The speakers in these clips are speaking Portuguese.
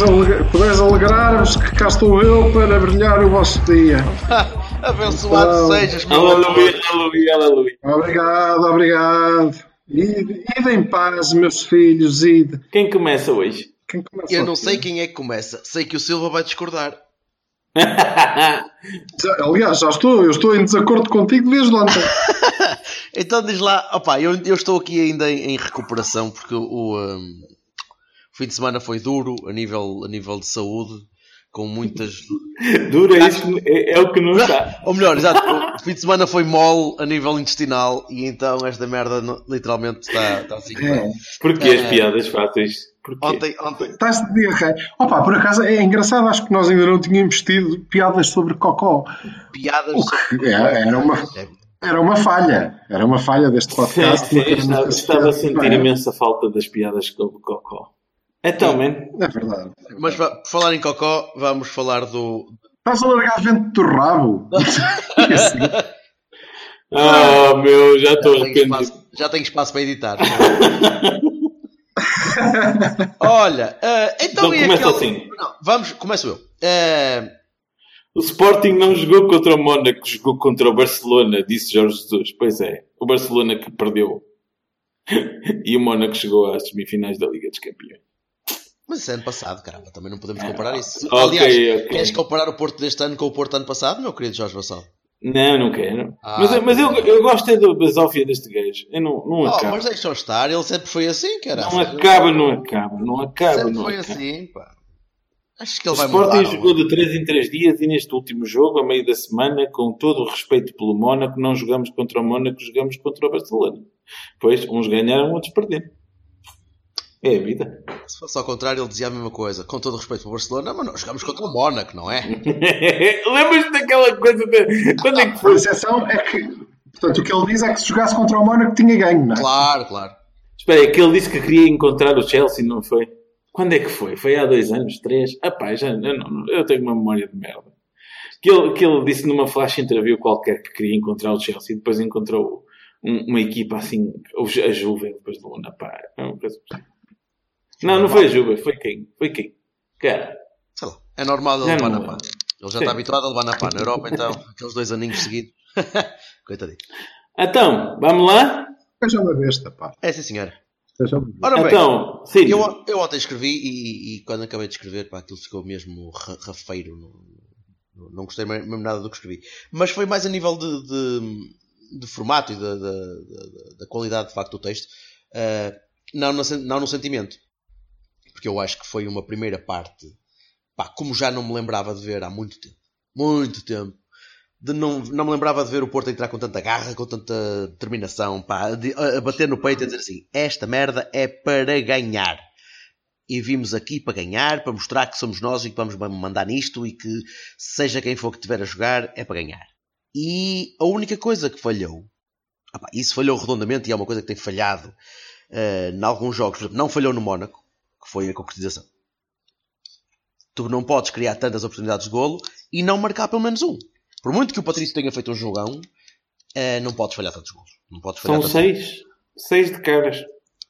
Podeis aleg- podeis alegrar-vos que cá estou eu para brilhar o vosso dia. Abençoado Então, sejas, meu Aleluia, amor. aleluia, aleluia. Obrigado, obrigado. Ide, ide em paz, meus filhos, ide. Quem começa hoje? Quem começa Eu não sei quem é que começa. Sei que o Silva vai discordar. Já- Aliás, já estou, eu estou em desacordo contigo desde ontem. Então diz lá, opá, eu, eu estou aqui ainda em, em recuperação porque o, o, um, o fim de semana foi duro a nível, a nível de saúde, com muitas. Dura isso é, é o que não está. Ou melhor, exato, o fim de semana foi mole a nível intestinal e então esta merda literalmente está, está assim. É. Porquê É. as piadas fáceis? Porquê? Ontem, ontem, Estás de diarreia. Opa, por acaso é engraçado, acho que nós ainda não tínhamos tido piadas sobre cocó. piadas. O que é- era uma, era uma falha. Era uma falha deste Sim, podcast. sim, estava, estava a sentir imensa falta das piadas com o Cocó. Então, man, É verdade. Mas va- por falar em Cocó, vamos falar do. Estás a largar vento do rabo. Assim. oh meu, já estou arrependido. espaço, já tenho espaço para editar. Olha, eh, então Então e começa aquele... assim. Não, vamos, começo eu. Eh, O Sporting não jogou contra o Mónaco, jogou contra o Barcelona, disse Jorge Jesus. Pois é, o Barcelona que perdeu. e o Mónaco chegou às semifinais da Liga dos Campeões. Mas isso é ano passado, caramba, também não podemos comparar isso. Ok, Aliás, ok. queres comparar o Porto deste ano com o Porto ano passado, meu querido Jorge Vassal? Não, não quero. Ah, mas mas eu, eu gosto é da basófia deste gajo. Eu não, não Oh, acaba. mas deixa-o estar, ele sempre foi assim, caramba. Não acaba, não acaba, não acaba, Sempre não foi acaba. assim, pá. Acho que O ele vai Sporting mudar. jogou é? de 3 em 3 dias e neste último jogo, a meio da semana, com todo o respeito pelo Mónaco, não jogamos contra o Mónaco, jogamos contra o Barcelona. Pois, uns ganharam, outros perderam. É a vida. Se fosse ao contrário, ele dizia a mesma coisa. Com todo o respeito para o Barcelona, mas nós jogamos contra o Mónaco, não é? Lembras-te daquela coisa de... Quando é que A foi? exceção é que, portanto, o que ele diz é que se jogasse contra o Mónaco tinha ganho, não é? Claro, claro. Espera aí, que ele disse que queria encontrar o Chelsea, não foi? Quando é que foi? Foi há dois anos? Três? Ah pá, já, eu, não, eu tenho uma memória de merda. Que ele, que ele disse numa flash interview qualquer que queria encontrar o Chelsea e depois encontrou um- uma equipa assim, a Juve depois de Luna, pá. é uma coisa- Não, não foi a Juve, foi quem? Foi quem? Cara, Sei lá. É normal ele Já levar na pá. Ele já Sim. está habituado a levar na pá. Na Europa, então, aqueles dois aninhos seguidos. Coitadinho. então, vamos lá? Seja uma besta, pá. É sim, senhora. Seja uma besta. Ora bem, Então, sim. eu, eu ontem escrevi e, e quando acabei de escrever, pá, aquilo ficou mesmo ra- rafeiro. Não, não- não gostei mesmo nada do que escrevi. Mas foi mais a nível de, de, de formato e da, da, da- da qualidade, de facto, do texto. Ah, não, no, não no sentimento. Porque eu acho que foi uma primeira parte, pá, como já não me lembrava de ver há muito tempo. Muito tempo. De não, não me lembrava de ver o Porto entrar com tanta garra, com tanta determinação, pá, de- a, a bater no peito e dizer assim: esta merda é para ganhar. E vimos aqui para ganhar, para mostrar que somos nós e que vamos mandar nisto e que seja quem for que estiver a jogar, é para ganhar. E a única coisa que falhou, ah pá, isso falhou redondamente e é uma coisa que tem falhado eh, em alguns jogos, por exemplo, não falhou no Mónaco, que foi a concretização. Tu não podes criar tantas oportunidades de golo e não marcar pelo menos um. Por muito que o Patrício tenha feito um jogão, eh, não podes falhar tantos golos. Não podes falhar São tantos seis. Seis de caras.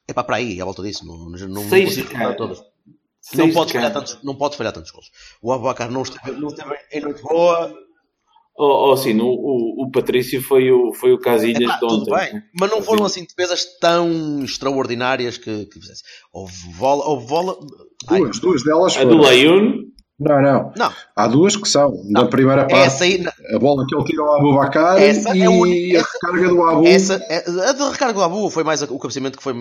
É para aí, à volta disso. Não, não, não Seis, consigo cara. falar todas. Seis Não de podes, falhar caras. tantos, não podes falhar tantos golos. O Abacar não esteve, não esteve em noite boa. Oh, oh, sim, o, o, o Patrício foi o, foi o Casilhas Epá, de ontem. tudo bem. né? Mas não foram assim defesas tão extraordinárias que, que fizesse. Houve bola. Houve bola. Ai, Duas, duas delas A do. Layun, Não, não. não, Há duas que são. Na primeira parte, essa aí. não. a bola que ele tira ao Abubacar Essa e é a única- a recarga do Abu. Essa, é- a de recarga do Abu foi mais o cabeceamento que foi.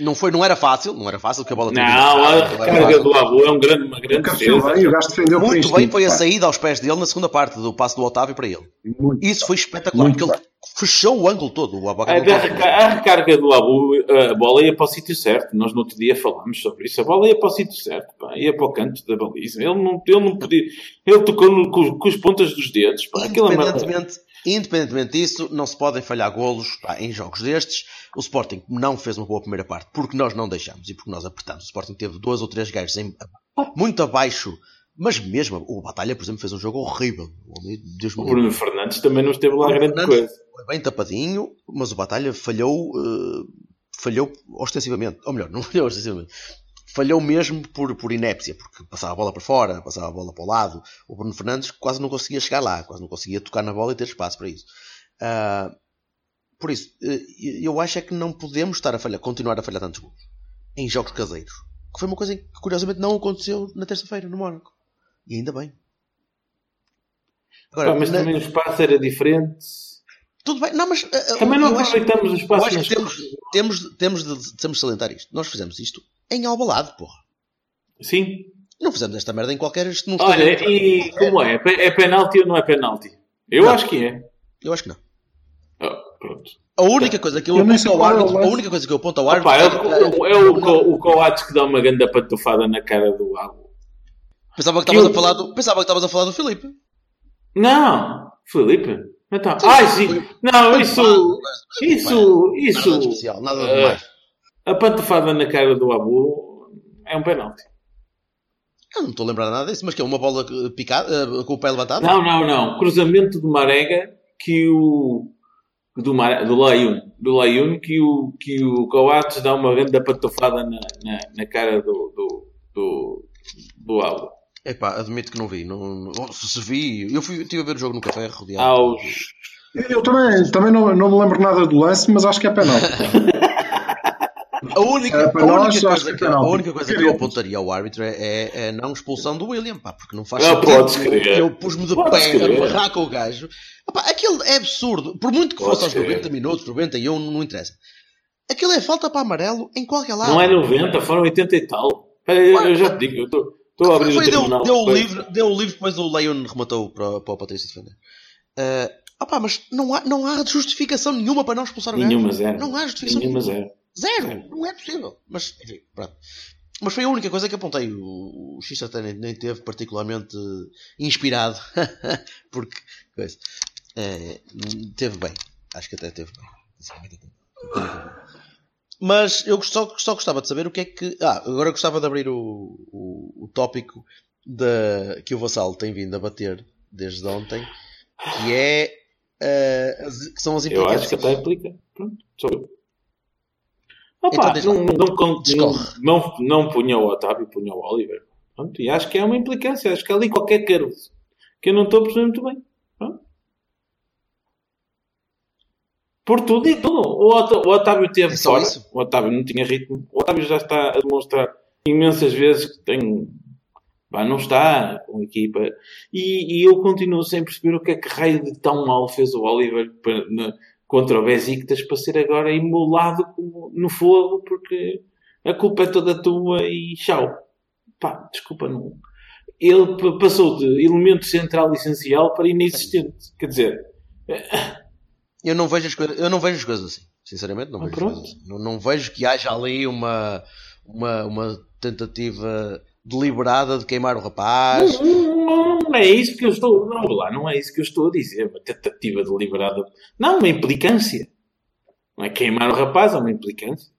Não, foi, não era fácil, não era fácil, porque a bola não, a carga do Abu é um grande, uma grande defesa. bem, o gajo defendeu Muito instinto, bem foi a saída aos pés dele na segunda parte do passo do Otávio para ele. Muito Isso foi espetacular, Muito porque ele Fechou o ângulo todo. O A, a recarga do Abu, a bola ia para o sítio certo. Nós no outro dia falámos sobre isso. A bola ia para o sítio certo, pá. ia para o canto da baliza. Ele não, ele não podia. Ele tocou no- com, com as pontas dos dedos. Pá. É Independentemente, independentemente disso, não se podem falhar golos pá, em jogos destes. O Sporting não fez uma boa primeira parte porque nós não deixamos e porque nós apertamos. O Sporting teve dois ou três gajos em- muito abaixo, mas mesmo o Batalha, por exemplo, fez um jogo horrível. Deus O. Bruno Fernandes também não esteve lá grande Fernandes coisa. Foi bem tapadinho, mas o Batalha falhou, eh, falhou ostensivamente. Ou melhor, não falhou ostensivamente. Falhou mesmo por, por inépcia, porque passava a bola para fora, passava a bola para o lado. O Bruno Fernandes quase não conseguia chegar lá, quase não conseguia tocar na bola e ter espaço para isso. Ah, por isso, eh, eu acho é que não podemos estar a falhar, continuar a falhar tantos gols em jogos caseiros. Que foi uma coisa que curiosamente não aconteceu na terça-feira no Mónaco. E ainda bem. Agora, Pá, mas na- também o espaço era diferente. tudo bem, não, mas eh, Também não acho- aproveitamos o Eu espaço. acho que temos, temos, temos, de, temos de salientar isto. Nós fizemos isto em Albalade, porra. Sim. Não fizemos esta merda em qualquer. Olha, e como é? É É penalti ou não é penalti? Eu Não. acho que é. Eu acho que não. Ah, pronto. A única coisa que eu, Eu aponto ao qual é o árbitro, a única coisa que eu aponto ao árbitro Pá, é, é- o, é o, Co- o Coates que dá uma grande patufada na cara do Abu. pensava que estavas Eu- a falar do, pensava que estavas a falar do Filipe. Não, Felipe. Então, ai, sim. Não, isso. Isso. Nada de Isso. especial, nada de eh, mais. A patufada na cara do Abu é um penalti. Eu não estou a lembrar nada disso, mas que é uma bola picada, eh, com o pé levantado? Não, não, não. Cruzamento de Marega que o. Do, Mare- do Layun. Do Layun que o, que o Coates dá uma grande patufada na, na, na cara do. do, do, do Abu. Epá, admito que não vi. Não, não- se vi, eu fui, estive a ver o jogo no café rodeado. Aos. Eu também, também não, não me lembro nada do lance, mas acho que é penal. A única, a única coisa, que que, a única coisa que eu apontaria ao árbitro é, é, é a não expulsão do William, pá, porque não faz Não sentido. podes crer. Eu pus-me de pé a barrar com o gajo. Epá, aquilo é absurdo. Por muito que fosse aos crer. 90 minutos, 91, não, não interessa. Aquilo é falta para amarelo em qualquer lado. Não é 90, foram 80 e tal. Eu já te digo, eu estou a abrir Foi, o deu, tribunal. deu o Foi. livre, deu o livre, depois o Leon rematou para, para o Patrício defender. Uh, opá, mas não há, não há justificação nenhuma para não expulsar o gajo. Nenhuma zero. Não há justificação Nenhuma nenhuma. zero. Zero, não é possível. Mas, enfim, pronto. Mas foi a única coisa que apontei. O, o X até nem, nem teve particularmente inspirado. Porque, coisa. eh, teve bem. Acho que até teve bem. Bem. Mas eu só, só gostava de saber o que é que. Ah, agora gostava de abrir o, o, o tópico da, que o Vassalo tem vindo a bater desde ontem, que é. as- que são as Eu implicações. acho que até implica. Pronto, sou eu. Então Opa, lá. não, não, não, não, punha o Otávio, punha o Oliver. Pronto, e acho que é uma implicância. Acho que ali qualquer caroço que eu não estou a perceber muito bem. Pronto. Por tudo e tudo. O, o Otávio teve É fora. isso? O Otávio não tinha ritmo. O Otávio já está a demonstrar imensas vezes que tem. Pá, não está com a equipa. E, e eu continuo sem perceber o que é que raio de tão mal fez o Oliver para- na- contra o Besiktas para ser agora imolado no fogo porque a culpa é toda tua e tchau. Pá, desculpa, não. Ele passou de elemento central essencial para inexistente. Quer dizer, Eu não vejo as coisas, eu não vejo as coisas assim. Sinceramente, não Ah, vejo pronto. assim. Não, não vejo que haja ali uma, uma, uma tentativa deliberada de queimar o rapaz. Não, não é isso que eu estou. Não, lá, não é isso que eu estou a dizer. Uma tentativa deliberada. Não, uma implicância. Não é queimar o rapaz, é uma implicância.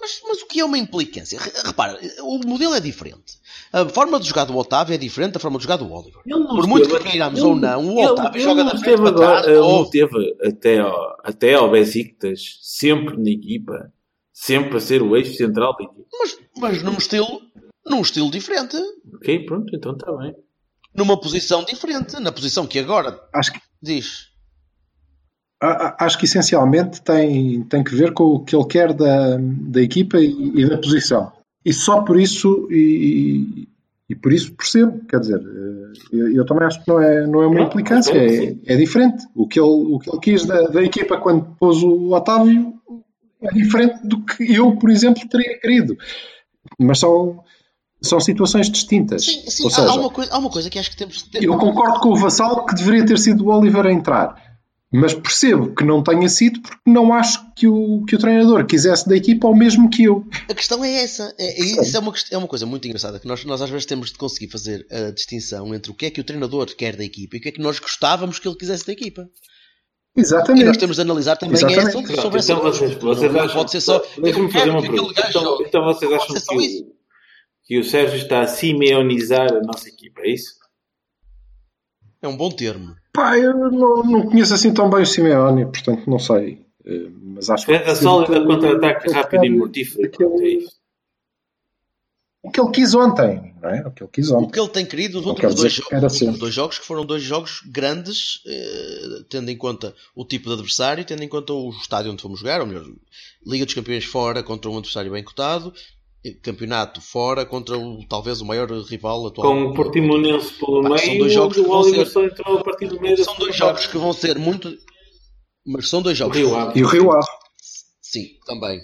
Mas, mas o que é uma implicância? Re- Repara, o modelo é diferente. A forma de jogar do Otávio é diferente da forma de jogar do Oliver. Por muito que queiramos ou não, o Otávio ele joga da frente para trás. Ele ou- esteve até ao, até ao Besiktas, sempre na equipa, sempre a ser o eixo central da equipa. Mas, mas num estilo, num estilo diferente. Ok, pronto, então está bem. Numa posição diferente. Na posição que agora Acho que, diz. a- a- acho que essencialmente tem, tem que ver com o que ele quer da, da equipa e, e da posição. E só por isso, e, e por isso percebo, quer dizer, eh, eu, eu também acho que não é, não é uma implicância, é, é diferente. O que ele, o que ele quis da, da equipa quando pôs o Otávio é diferente do que eu, por exemplo, teria querido. Mas são, são situações distintas. Sim, sim Ou há, seja, há uma coisa, há uma coisa que acho que temos de ter. eu concordo com o Vassal que deveria ter sido o Oliver a entrar. Mas percebo que não tenha sido porque não acho que o, que o treinador quisesse da equipa ao mesmo que eu. A questão é essa. É, é, isso é uma, é uma coisa muito engraçada que nós, nós às vezes temos de conseguir fazer a distinção entre o que é que o treinador quer da equipa e o que é que nós gostávamos que ele quisesse da equipa. Exatamente. E nós temos de analisar também Exatamente. essa, sobre Pronto, essa então vocês, vocês não, acham, pode ser só. Deixa-me fazer uma Aquele pergunta. Então, então vocês acham que isso. o, que o Sérgio está a simeonizar a nossa equipa, é isso? É um bom termo. Pá, eu não, não conheço assim tão bem o Simeone, portanto não sei. Eh, Mas acho que. Defesa sólida, contra-ataque rápido e mortífero. Pronto, é. O que ele quis ontem, não é? O que ele quis O ontem. que ele tem querido nos Não últimos dois jogos, dois jogos, que foram dois jogos grandes, eh, tendo em conta o tipo de adversário, tendo em conta o estádio onde fomos jogar, ou melhor, Liga dos Campeões fora contra um adversário bem cotado, campeonato fora contra o, talvez o maior rival atual. Com o Portimonense pelo Pá, são meio, dois jogos que o vão ser- só entrou a partir do meio da São dois jogos que vão ser muito. Mas são dois jogos. Rio Ave. E o Rio Ave. Sim, também.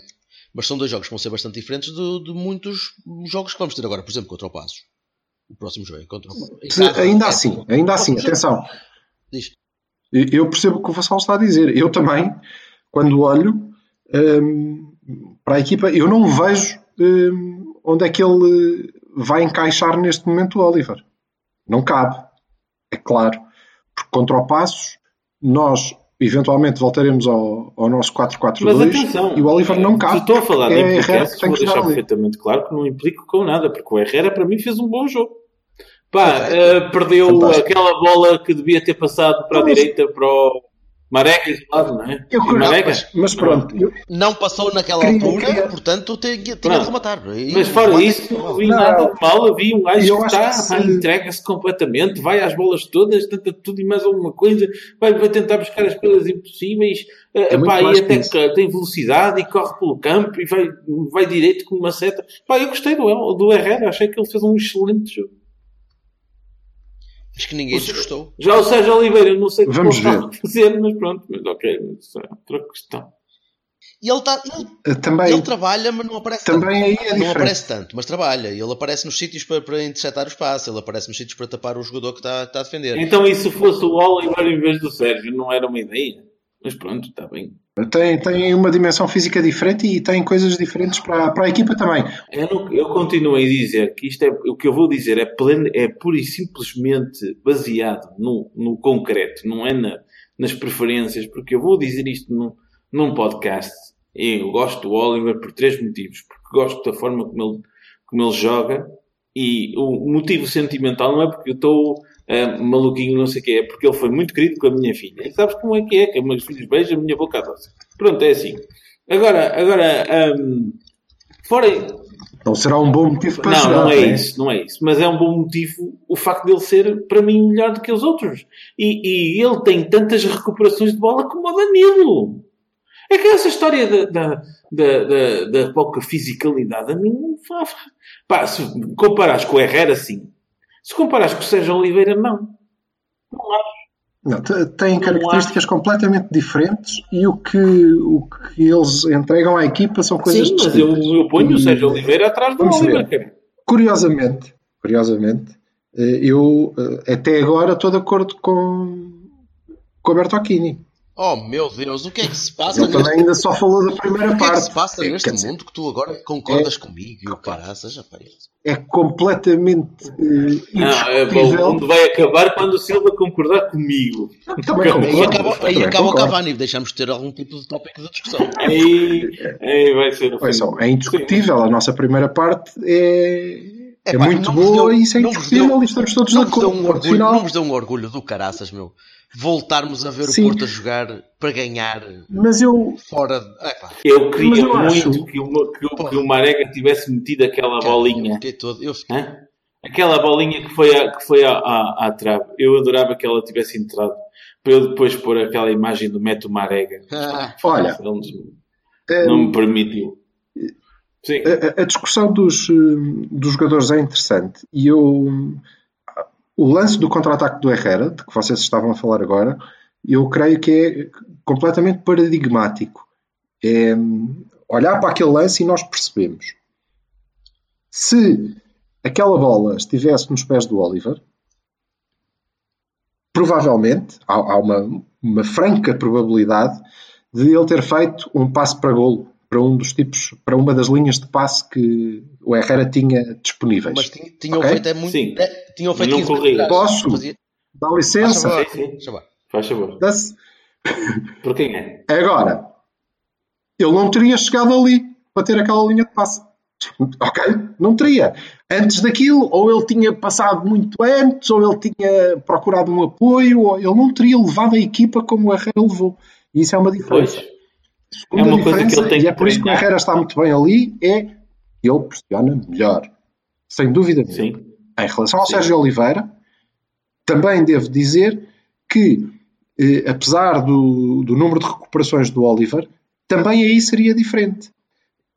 Mas são dois jogos que vão ser bastante diferentes de, de muitos jogos que vamos ter agora, por exemplo, contra o Passos. O próximo jogo é contra o casa, ainda é, assim, ainda assim, atenção. Diz. Eu percebo o que o Vassal está a dizer. Eu também, quando olho hum, para a equipa, eu não vejo onde é que ele vai encaixar neste momento o Oliver. Não cabe, é claro. Porque contra o Passos, nós eventualmente voltaremos ao, ao nosso Mas 4-4-2 atenção, e o Oliver não cabe. estou a falar de É Herrera que tem que deixar ali. perfeitamente claro que não implico com nada, porque o Herrera para mim fez um bom jogo. Pá, É. eh, perdeu Fantástico. aquela bola que devia ter passado para a Mas- direita para o Marega isolado, não é? Eu Marega. mas, mas pronto, eu- Não passou naquela Queria- altura, queria- portanto tinha, tinha de rematar. E Mas fora isso, não vi Não. nada de mal. Havia um gajo que está, entrega-se completamente, vai às bolas todas, tenta tudo e mais alguma coisa, vai, vai tentar buscar as coisas impossíveis, eh, É pá, e até que tem velocidade e corre pelo campo e vai, vai direito com uma seta. Pá, eu gostei do, do Herrera, achei que ele fez um excelente jogo. Acho que ninguém se gostou. Já o Sérgio Oliveira, não sei o que ele está a fazer, mas pronto, mas ok, isso é outra questão. E ele, tá, ele, eh, também, ele trabalha, mas não aparece também aí é tanto. Não aparece tanto, mas trabalha. Ele aparece nos sítios para, para interceptar o espaço, ele aparece nos sítios para tapar o jogador que está, que está a defender. Então, e se fosse o Oliver em vez do Sérgio, não era uma ideia? Mas pronto, está bem. Tem, tem uma dimensão física diferente e tem coisas diferentes para, para a equipa também. Eu, não- eu continuo a dizer que isto é o que eu vou dizer é, pleno, é pura e simplesmente baseado no, no concreto, não é na- nas preferências, porque eu vou dizer isto num, num podcast. Eu gosto do Oliver por três motivos. Porque gosto da forma como ele, como ele joga e o motivo sentimental não é porque eu estou ah, maluquinho, não sei o quê, é porque ele foi muito querido com a minha filha. E sabes como é que é? Que meus filhos beijam a minha boca doce. Pronto, é assim. Agora, agora ahm, fora, Não será um bom motivo para não, não é né? isso, não é isso. Mas é um bom motivo o facto dele ser, para mim, melhor do que os outros. E, e ele tem tantas recuperações de bola como o Danilo. É que essa história da, da, da, da, da pouca fisicalidade a mim não faz. Pá, se comparares com o Herrera, sim. Se comparares com o Sérgio Oliveira, não. Não, têm Não características completamente diferentes e o que, o que eles entregam à equipa são coisas sim, mas eu, distintas. eu ponho o E, Sérgio Oliveira atrás do cara. Curiosamente, curiosamente, eh, eu eh, até agora estou de acordo com, com o Bertocchini. Oh meu Deus, o que é que se passa Ele neste também ainda só falou da primeira O que é que parte. se passa É, neste dizer, mundo que tu agora concordas comigo e o caraças, já pá, é completamente eh, Não, é, bom, indiscutível. onde vai acabar quando o Silva concordar comigo. Também concordo, Aí acaba, aí acaba o. Cavani, deixamos de ter algum tipo de tópico de discussão. Aí, aí vai ser o fim. Ouçam, é indiscutível. A nossa primeira parte é, é, Epá, muito não vos boa deu- e isso é indiscutível deu- e estamos todos de acordo. um orgulho, final. não vos deu um orgulho do caraças, meu. Voltarmos a ver Sim. o Porto a jogar para ganhar Mas eu, fora. de- Epá, Eu queria Mas eu acho- muito que, o, que, o, que o Marega tivesse metido aquela cara, Eu bolinha. fiquei todo. Eu fiquei, Hã? Aquela bolinha que foi, à, que foi à, à, à trave. Eu adorava que ela tivesse entrado. Para eu depois pôr aquela imagem do Meto Marega. ah, olha, Ele eh, não me permitiu. Sim. a, a discussão dos, eh, dos jogadores é interessante e eu o lance do contra-ataque do Herrera, de que vocês estavam a falar agora, eu creio que é completamente paradigmático. É olhar para aquele lance e nós percebemos. Se aquela bola estivesse nos pés do Oliver, provavelmente, há, há uma, uma franca probabilidade de ele ter feito um passe para golo para um dos tipos, para uma das linhas de passe que o Herrera tinha disponíveis. Mas tinha- tinham Ok? feito é muito. Sim. é, tinham feito Não 15 metros corria. Posso? Dá licença. Faz favor, Sim, sim. faz favor. Dá-se- Por quem é? Agora, ele não teria chegado ali para ter aquela linha de passe. Ok? Não teria. Antes daquilo, ou ele tinha passado muito antes, ou ele tinha procurado um apoio, ou ele não teria levado a equipa como o Herrera levou. E isso é uma diferença. Pois. Segunda É uma coisa que ele tem e é que por isso que o. Herrera está muito bem ali, é que ele pressiona melhor. Sem dúvida nenhuma. Sim. Em relação ao Sim. Sérgio Oliveira, também devo dizer que, eh, apesar do, do número de recuperações do Oliver, também aí seria diferente.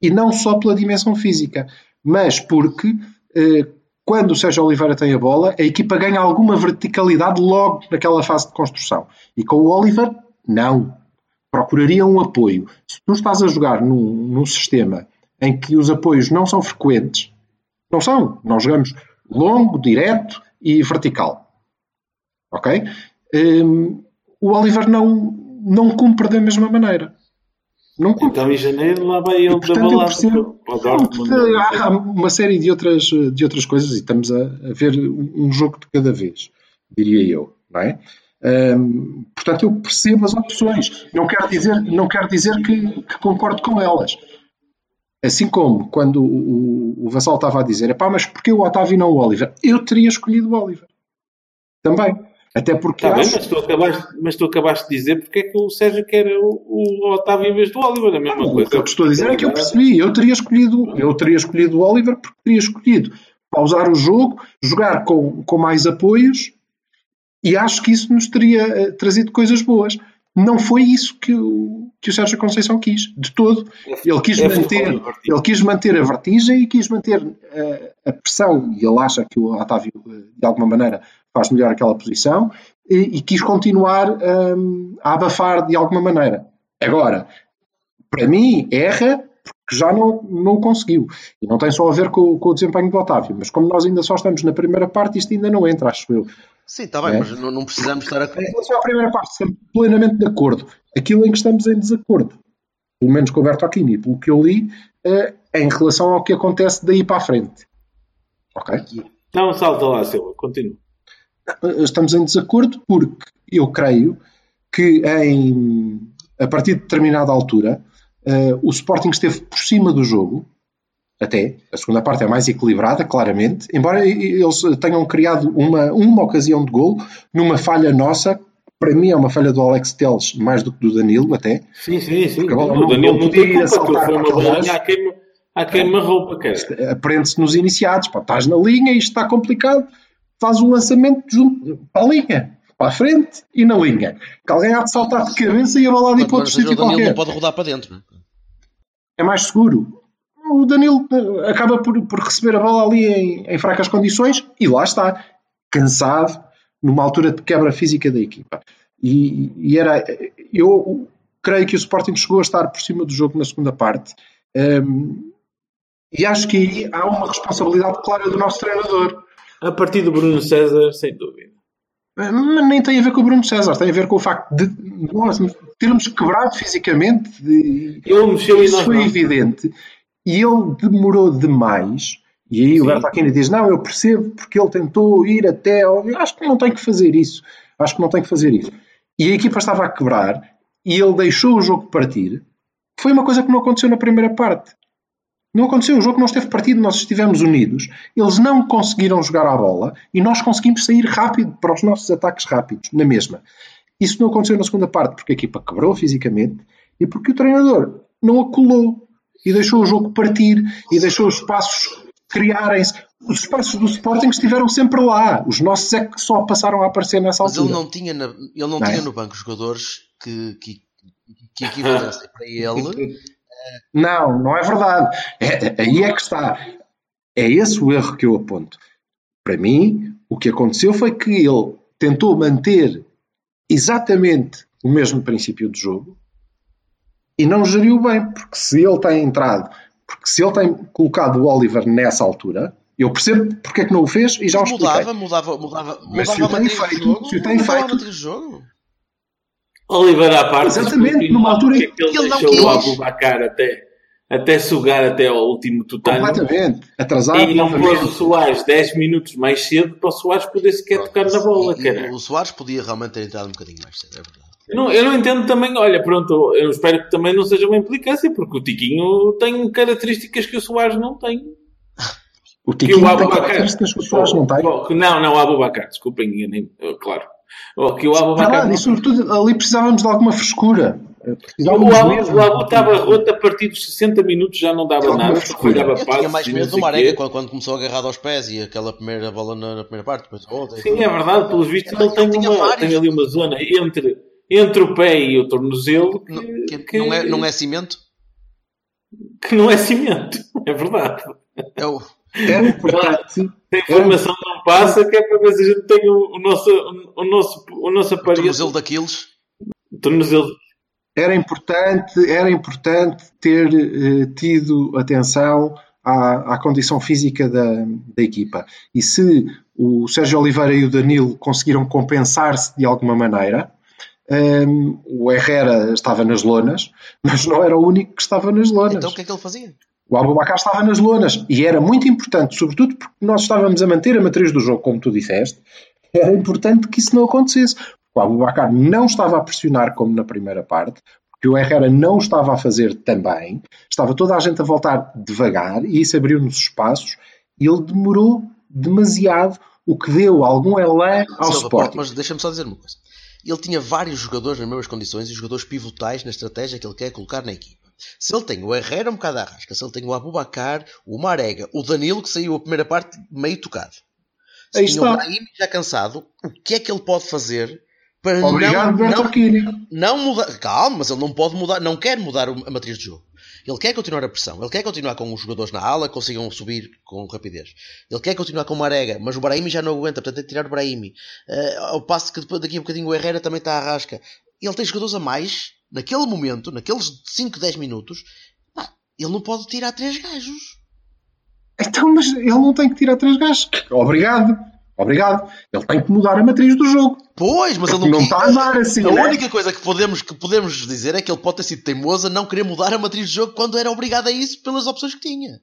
E não só pela dimensão física, mas porque eh, quando o Sérgio Oliveira tem a bola, a equipa ganha alguma verticalidade logo naquela fase de construção. E com o Oliver, não. Procuraria um apoio. Se tu estás a jogar num, num sistema em que os apoios não são frequentes, não são. Nós jogamos longo, direto e vertical. Ok? Hum, o Oliver não, não cumpre da mesma maneira. Não cumpre. Então em janeiro lá vai ele da Portanto, eu percebo. há uma série de outras, de outras coisas e estamos a, a ver um jogo de cada vez, diria eu, não é? Hum, portanto, eu percebo as opções. Não quero dizer, não quero dizer que, que concordo com elas. Assim como quando o, o, o Vassal estava a dizer, pá, mas porquê o Otávio e não o Oliver? Eu teria escolhido o Oliver. Também. Até porque bem, acho- mas tu, acabaste, mas tu acabaste de dizer porque é que o Sérgio quer o, o Otávio em vez do Oliver, a mesma Não, coisa. O que eu estou a dizer é que eu percebi. Eu teria escolhido, eu teria escolhido o Oliver porque teria escolhido pausar o jogo, jogar com, com mais apoios e acho que isso nos teria eh, trazido coisas boas. Não foi isso que o, que o Sérgio Conceição quis, de todo. Ele quis, É manter, divertido. ele quis manter a vertigem e quis manter eh, a pressão, e ele acha que o Otávio, eh, de alguma maneira, faz melhor aquela posição, e, e quis continuar hum, a abafar de alguma maneira. Agora, para mim, erra porque já não, não conseguiu. E não tem só a ver com, com o desempenho do Otávio, mas como nós ainda só estamos na primeira parte, isto ainda não entra, acho eu. Sim, está bem, É. mas não, não precisamos estar a. Em relação à primeira parte, estamos plenamente de acordo. Aquilo em que estamos em desacordo, pelo menos com o Bertocchini, pelo que eu li, é em relação ao que acontece daí para a frente. Ok? Não, salta lá, Silva, continua. estamos em desacordo porque eu creio que em, a partir de determinada altura eh, o Sporting esteve por cima do jogo até, a segunda parte é mais equilibrada, claramente, embora eles tenham criado uma, uma ocasião de gol numa falha nossa, para mim é uma falha do Alex Teles mais do que do Danilo até, Sim, sim, sim. Porque agora o não- Danilo não não, podia tem culpa, foi uma aquele bolinha lado. à queima, à queima-roupa, cara. aprende-se nos iniciados, pá, estás na linha, isto está complicado, faz um lançamento junto, para a linha, para a frente e na linha. Que alguém há de saltar de cabeça e a bola ali para outro sítio Danilo qualquer. não pode rodar para dentro, não é? É mais seguro. O Danilo eh, acaba por, por receber a bola ali em, em fracas condições e lá está, cansado, numa altura de quebra física da equipa. E, e era, eu creio que o Sporting chegou a estar por cima do jogo na segunda parte. Ehm, e acho que aí há uma responsabilidade clara do nosso treinador. A partir do Bruno César, sem dúvida. Mas nem tem a ver com o Bruno César, tem a ver com o facto de nós termos quebrado fisicamente. de- Ele mexeu e isso foi não. evidente. E ele demorou demais. E aí o Sim. Bertolini diz: Não, eu percebo porque ele tentou ir até. ao-" Eu acho que não tem que fazer isso. Acho que não tem que fazer isso. E a equipa estava a quebrar e ele deixou o jogo partir. Foi uma coisa que não aconteceu na primeira parte. Não aconteceu, o jogo não esteve partido, nós estivemos unidos, eles não conseguiram jogar a bola e nós conseguimos sair rápido para os nossos ataques rápidos, na mesma. Isso não aconteceu na segunda parte porque a equipa quebrou fisicamente e porque o treinador não acolou e deixou o jogo partir e deixou os espaços criarem-se. Os espaços do Sporting estiveram sempre lá, os nossos é que só passaram a aparecer nessa Mas altura. ele não tinha, na- ele não Não é? tinha no banco jogadores que, que, que equivalessem para ele. Não, não é verdade. É- aí é que está. É esse o erro que eu aponto. Para mim, o que aconteceu foi que ele tentou manter exatamente o mesmo princípio de jogo e não geriu bem, porque se ele tem entrado, porque se ele tem colocado o Oliver nessa altura, Eu percebo porque é que não o fez e já o expliquei. Mudava, mudava, mudava, Mas mudava se o tem feito- jogo. se o tem feito- jogo. Oliveira à parte. Exatamente, numa altura em ele, que ele não deixou o quis. Abubacar até, até sugar até ao último total. Completamente. Atrasado. E não pôs o. Soares 10 minutos mais cedo para o Soares poder sequer tocar na bola, e cara. o Soares podia realmente ter entrado um bocadinho mais cedo, é verdade. Eu não, eu não entendo também, olha, pronto, eu espero que também não seja uma implicância, porque o Tiquinho tem características que o Soares não tem. O Tiquinho o tem características que o Soares não tem. Oh, Não, não, o Abubacar, desculpem, enganei claro. Oh, que o Abubacar. verdade, e sobretudo ali precisávamos de alguma frescura. O Precisávamos Abu, o Abu estava roto a partir dos 60 minutos, já não dava Alguma nada, falhava Eu passos tinha mais medo não do quê. quando, quando começou agarrado aos pés e aquela primeira bola na, na primeira parte. Depois, e Sim, é verdade, pelos vistos Ele ele tem, uma, tem ali uma zona entre, entre o pé e o tornozelo que Não, que que- não, é, não é cimento. que não é cimento, é verdade. É o, Era importante. A informação não passa, que é para ver se a gente tem o, o nosso, o, nosso, o nosso o aparelho. tornozelo daqueles. tornozelo. Era importante, era importante ter eh, tido atenção à, à condição física da, da equipa. E se o Sérgio Oliveira e o Danilo conseguiram compensar-se de alguma maneira, ehm, o Herrera estava nas lonas, mas não era o único que estava nas lonas. Então o que é que ele fazia? O Abubacar estava nas lonas e era muito importante, sobretudo porque nós estávamos a manter a matriz do jogo, como tu disseste, era importante que isso não acontecesse. O Abubacar não estava a pressionar como na primeira parte, porque o Herrera não estava a fazer também, estava toda a gente a voltar devagar e isso abriu-nos espaços e ele demorou demasiado, o que deu algum elan ao Silva, Sporting. Mas deixa-me só dizer uma coisa. Ele tinha vários jogadores nas mesmas condições e jogadores pivotais na estratégia que ele quer colocar na equipa. Se ele tem o Herrera um bocado à rasca, se ele tem o Abubacar, o Marega, o Danilo que saiu a primeira parte meio tocado. Se Aí tem está. o Brahim já cansado, o que é que ele pode fazer para Obrigado, não, não, não mudar. Calma, mas ele não pode mudar, não quer mudar a matriz de jogo. Ele quer continuar a pressão, ele quer continuar com os jogadores na ala que consigam subir com rapidez. Ele quer continuar com o Marega, mas o Brahimi já não aguenta, portanto tem que tirar o Brahimi. Eh, ao passo que daqui a bocadinho o Herrera também está à rasca. Ele tem jogadores a mais, naquele momento, naqueles 5, 10 minutos, pá, ele não pode tirar três gajos. Então, mas ele não tem que tirar três gajos. Obrigado, obrigado. Ele tem que mudar a matriz do jogo. Pois, mas ele não, não está a dar assim, A né? única coisa que podemos, que podemos dizer é que ele pode ter sido teimoso a não querer mudar a matriz de jogo quando era obrigado a isso pelas opções que tinha.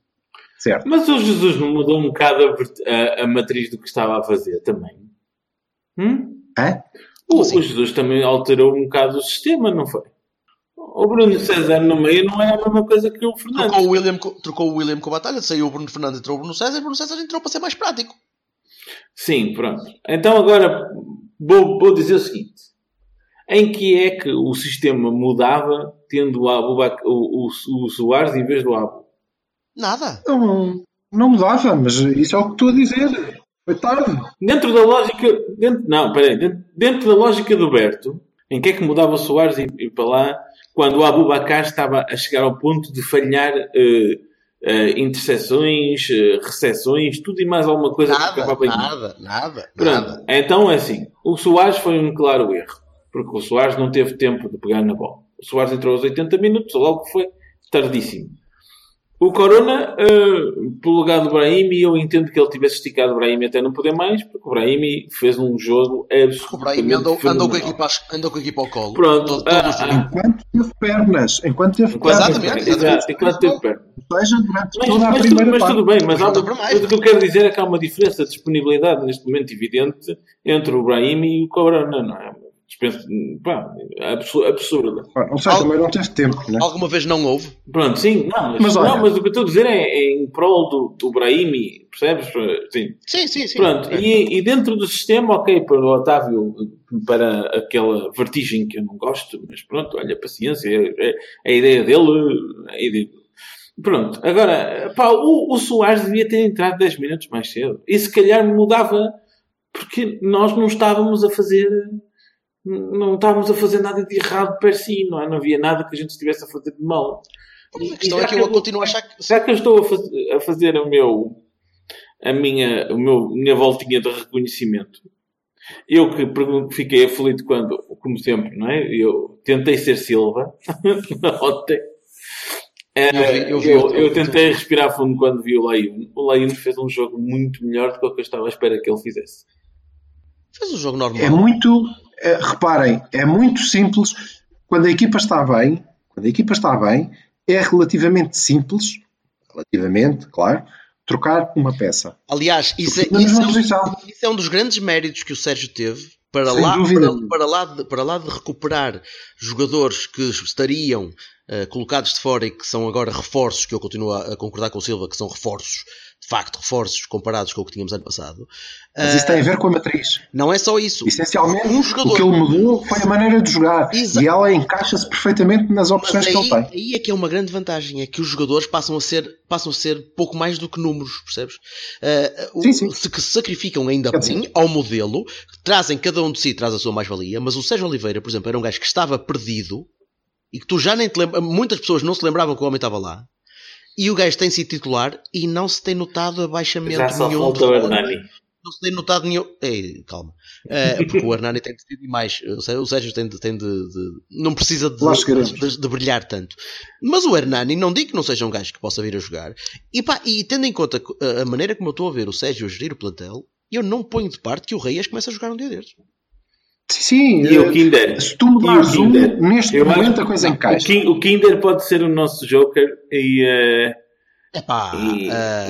Certo. Mas o Jesus não mudou um bocado a, a- a matriz do que estava a fazer também? Hum? Hã? O, o Jesus também alterou um bocado o sistema, não foi? O Bruno César no meio não é a mesma coisa que o Fernando. Trocou o William, co- trocou o William com a batalha, saiu o Bruno Fernandes, entrou o Bruno César, e o Bruno César entrou para ser mais prático. Sim, pronto. Então agora vou, vou dizer o seguinte. Em que é que o sistema mudava tendo o, Abubac- o, o, o Soares em vez do Abu? Nada. Não, não mudava, mas isso é o que estou a dizer. Foi tarde. Dentro da lógica... Dentro, não, peraí. Dentro, dentro da lógica do Berto, em que é que mudava o Soares e, e para lá quando o Abubacar estava a chegar ao ponto de falhar eh, eh, interseções, eh, recepções, tudo e mais alguma coisa que Nada, acabava em nada, nada, Pronto, nada. então é assim. O Soares foi um claro erro. Porque o Soares não teve tempo de pegar na bola. O Soares entrou aos 80 minutos, logo foi tardíssimo. O Corona, eh, pelo lugar do Brahimi, eu entendo que ele tivesse esticado o Brahimi até não poder mais, porque o Brahimi fez um jogo O Brahim absolutamente andou, andou, com a equipa, andou com a equipa ao colo. Pronto, Todo, todo o ah. Enquanto teve pernas. Enquanto teve pernas. Exatamente, Exato, enquanto teve seja, durante Mas, toda a mas tudo, mas parte. tudo bem, mas há o que eu quero dizer é que há uma diferença de disponibilidade neste momento evidente entre o Brahimi e o Corona, não é? Dispenso, pá, absu- absurda. Sei, Al- também não teve tempo, né? Alguma vez não houve. Pronto, sim, não, mas, Mas olha- não, mas o que eu estou a dizer é, é em prol do, do Brahimi, percebes? Sim. Sim, sim, sim. Pronto, É. e, e dentro do sistema, ok, para o Otávio, para aquela vertigem que eu não gosto, mas pronto, olha, paciência, é, é- é a ideia dele, é a ideia dele. Pronto, agora, pá, o, o Soares devia ter entrado 10 minutos mais cedo. E se calhar mudava, porque nós não estávamos a fazer, não estávamos a fazer nada de errado per si, não é? Não havia nada que a gente estivesse a fazer de mal. A questão é que eu continuo a achar que. Já que eu estou a, faz- a fazer o meu, a minha, o meu, minha voltinha de reconhecimento, eu que fiquei aflito quando, como sempre, não é? Eu tentei ser Silva ontem. É, Eu vi- eu vi eu, eu tentei respirar fundo quando vi o Laiun. O Laiun fez um jogo muito melhor do que o que eu estava à espera que ele fizesse. Fez um jogo normal. É muito, reparem, é muito simples. Quando a equipa está bem, quando a equipa está bem, é relativamente simples, relativamente, claro, trocar uma peça. Aliás, isso é, isso, é um, isso é um dos grandes méritos que o Sérgio teve para Sem lá, para, para lá de, para lá de recuperar jogadores que estariam eh, colocados de fora e que são agora reforços, que eu continuo a, a concordar com o Silva, que são reforços, de facto, reforços comparados com o que tínhamos ano passado. Mas isso tem a ver com a matriz. não é só isso. Essencialmente, um o jogador. que ele mudou foi a maneira de jogar. Exa- E ela encaixa-se perfeitamente nas opções que ele aí, tem. aí é que é uma grande vantagem, é que os jogadores passam a ser, passam a ser pouco mais do que números, percebes? O- Sim, sim. Se que sacrificam ainda dizer- bem ao modelo, trazem cada um de si, traz a sua mais-valia, mas o Sérgio Oliveira, por exemplo, era um gajo que estava perdido e que tu já nem te lembra, muitas pessoas não se lembravam que o homem estava lá. E o gajo tem sido titular e não se tem notado abaixamento Já só nenhum. falta de o. Hernani. Não se tem notado nenhum. Ei, calma. Eh, porque o Hernani tem decidido mais. O Sé- O Sérgio tem de. Tem de, de- não precisa de, de, de brilhar tanto. Mas o Hernani, não digo que não seja um gajo que possa vir a jogar. E, pá, e tendo em conta a, maneira como eu estou a ver o Sérgio a gerir o plantel, eu não ponho de parte que o Reis comece a jogar um dia destes. Sim. E o eh, Kinder? Se tu mudares um, neste Eu momento acho- a coisa O, encaixa. O Kinder pode ser o nosso Joker e, eh, Epá, e,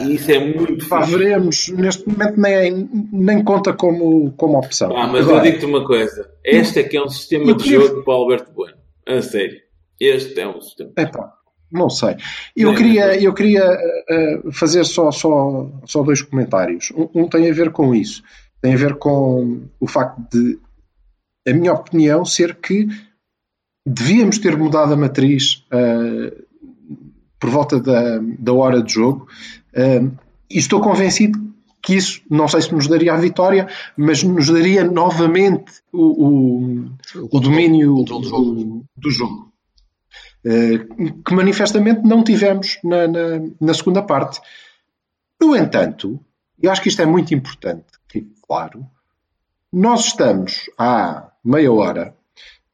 e isso é muito Pá, veremos. Neste momento nem, nem conta como, como opção. Ah, mas Agora, eu digo-te uma coisa. Este é que é um sistema de queria- jogo para o Alberto Bueno. A sério. Este é um sistema. Epá, não sei. Eu Não, queria, não. eu queria eh, fazer só, só, só dois comentários. Um, um tem a ver com isso. Tem a ver com o facto de, a minha opinião, ser que devíamos ter mudado a matriz eh, por volta da, da hora de jogo. Eh, e estou convencido que isso, não sei se nos daria a vitória, mas nos daria novamente o, o, o domínio do jogo. do, do jogo. Eh, que manifestamente não tivemos na, na, na segunda parte. No entanto, eu acho que isto é muito importante, que claro, nós estamos há meia hora